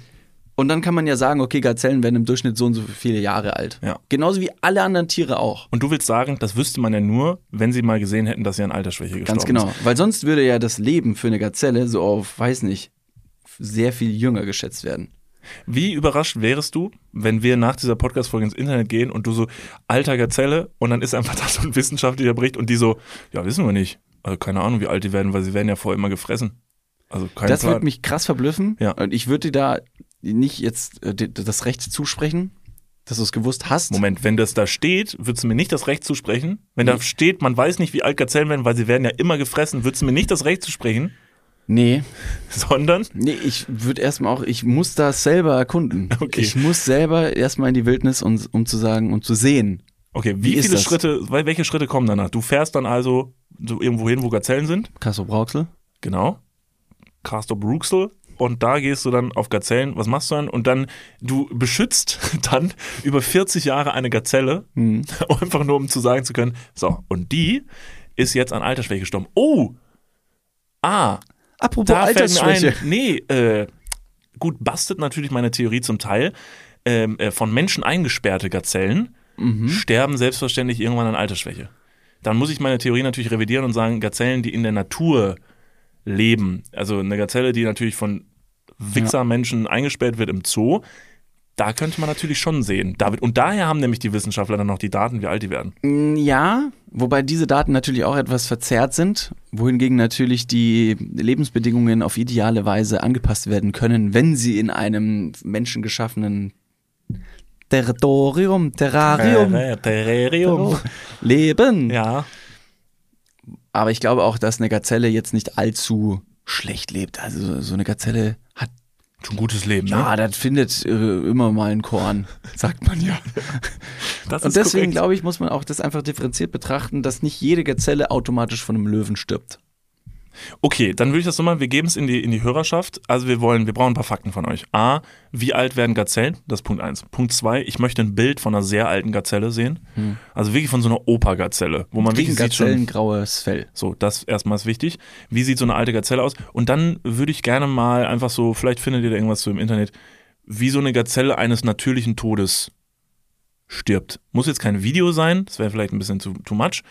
und dann kann man ja sagen, okay, Gazellen werden im Durchschnitt so und so viele Jahre alt. Ja. Genauso wie alle anderen Tiere auch. Und du willst sagen, das wüsste man ja nur, wenn sie mal gesehen hätten, dass sie an Altersschwäche gestorben Ganz genau. ist. Weil sonst würde ja das Leben für eine Gazelle so auf, weiß nicht, sehr viel jünger geschätzt werden. Wie überrascht wärst du, wenn wir nach dieser Podcast-Folge ins Internet gehen und du so, alter Gazelle, und dann ist einfach da so ein wissenschaftlicher Bericht und die so, ja, wissen wir nicht. Also keine Ahnung, wie alt die werden, weil sie werden ja vorher immer gefressen. Also kein das Plan. würde mich krass verblüffen. Ja. Und ich würde dir da nicht jetzt äh, das Recht zusprechen, dass du es gewusst hast. Moment, wenn das da steht, würdest du mir nicht das Recht zusprechen? Wenn da steht, man weiß nicht, wie alt Gazellen werden, weil sie werden ja immer gefressen, würdest du mir nicht das Recht zusprechen, Nee, sondern nee, ich würde erstmal auch, ich muss das selber erkunden. Okay. Ich muss selber erstmal in die Wildnis, um, um zu sagen, um zu sehen. Okay, wie, Wie viele das? Schritte, welche Schritte kommen danach? Du fährst dann also so irgendwo hin, wo Gazellen sind, Kasso Brauxel? genau, Castor Bruxel, und da gehst du dann auf Gazellen, was machst du dann? Und dann, du beschützt dann über 40 Jahre eine Gazelle, Hm. einfach nur um zu sagen zu können, so, und die ist jetzt an Altersschwäche gestorben. Oh! Ah, Apropos da fällt mir Altersschwäche. ein, nee, äh, gut, bastet natürlich meine Theorie zum Teil. Ähm, äh, von Menschen eingesperrte Gazellen Mhm. sterben selbstverständlich irgendwann an Altersschwäche. Dann muss ich meine Theorie natürlich revidieren und sagen, Gazellen, die in der Natur leben, also eine Gazelle, die natürlich von Wichser-Menschen eingesperrt wird im Zoo, da könnte man natürlich schon sehen. David, und daher haben nämlich die Wissenschaftler dann noch die Daten, wie alt die werden. Mm, Ja, wobei diese Daten natürlich auch etwas verzerrt sind, wohingegen natürlich die Lebensbedingungen auf ideale Weise angepasst werden können, wenn sie in einem menschengeschaffenen Territorium, Terrarium Terrarium. leben. Ja. Aber ich glaube auch, dass eine Gazelle jetzt nicht allzu schlecht lebt. Also so eine Gazelle hat, Schon gutes Leben, ne? ja, das findet äh, immer mal ein Korn, sagt man ja. Das Und deswegen glaube ich, muss man auch das einfach differenziert betrachten, dass nicht jede Gazelle automatisch von einem Löwen stirbt. Okay, dann würde ich das so machen, wir geben es in die, in die Hörerschaft. Also wir wollen, wir brauchen ein paar Fakten von euch. A, wie alt werden Gazellen? Das ist Punkt eins. Punkt zwei, ich möchte ein Bild von einer sehr alten Gazelle sehen. Also wirklich von so einer Opa-Gazelle, wo man wirklich sieht schon, Gazellengraues Fell. so, das erstmal ist wichtig. Wie sieht so eine alte Gazelle aus? Und dann würde ich gerne mal einfach so, vielleicht findet ihr da irgendwas so im Internet, wie so eine Gazelle eines natürlichen Todes stirbt. Muss jetzt kein Video sein, das wäre vielleicht ein bisschen too, too much.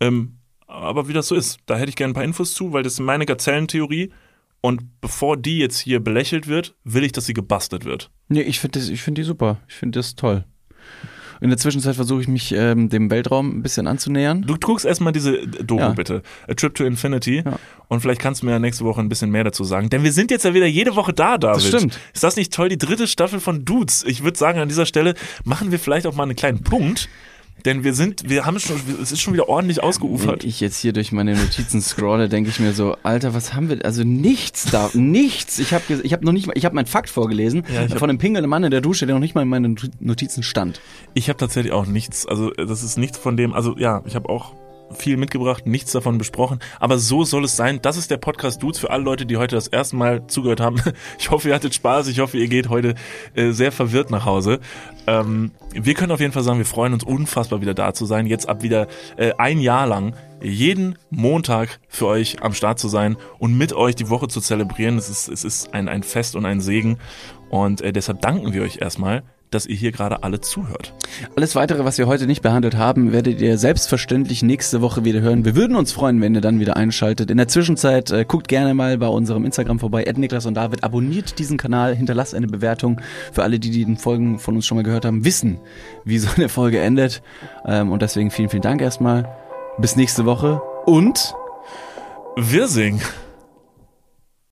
Ähm, aber wie das so ist, da hätte ich gerne ein paar Infos zu, weil das ist meine Gazellentheorie. Und bevor die jetzt hier belächelt wird, will ich, dass sie gebastelt wird. Nee, ich finde find die super. Ich finde das toll. In der Zwischenzeit versuche ich mich ähm, dem Weltraum ein bisschen anzunähern. Du guckst erstmal diese Doku Ja. bitte. A Trip to Infinity. Ja. Und vielleicht kannst du mir ja nächste Woche ein bisschen mehr dazu sagen. Denn wir sind jetzt ja wieder jede Woche da, David. stimmt. Ist das nicht toll? Die dritte Staffel von Dudes. Ich würde sagen, an dieser Stelle machen wir vielleicht auch mal einen kleinen Punkt. Denn wir sind, wir haben schon, es ist schon wieder ordentlich Wenn ausgeufert. ich jetzt hier durch meine Notizen scrolle, denke ich mir so, Alter, was haben wir? Also nichts da, nichts. Ich habe ich hab noch nicht mal, ich habe meinen Fakt vorgelesen Ja, von einem pingelnden Mann in der Dusche, der noch nicht mal in meinen Notizen stand. Ich habe tatsächlich auch nichts, also das ist nichts von dem, also ja, ich habe auch viel mitgebracht, nichts davon besprochen, aber so soll es sein. Das ist der Podcast Dudes für alle Leute, die heute das erste Mal zugehört haben. Ich hoffe, ihr hattet Spaß, ich hoffe, ihr geht heute äh, sehr verwirrt nach Hause. Ähm, wir können auf jeden Fall sagen, wir freuen uns unfassbar wieder da zu sein, jetzt ab wieder äh, ein Jahr lang jeden Montag für euch am Start zu sein und mit euch die Woche zu zelebrieren. Es ist, es ist ein, ein Fest und ein Segen und äh, deshalb danken wir euch erstmal, dass ihr hier gerade alle zuhört. Alles weitere, was wir heute nicht behandelt haben, werdet ihr selbstverständlich nächste Woche wieder hören. Wir würden uns freuen, wenn ihr dann wieder einschaltet. In der Zwischenzeit äh, guckt gerne mal bei unserem Instagram vorbei, Niklas und David. Abonniert diesen Kanal, hinterlasst eine Bewertung. Für alle, die die Folgen von uns schon mal gehört haben, wissen, wie so eine Folge endet. Ähm, und deswegen vielen, vielen Dank erstmal. Bis nächste Woche und Wir singen.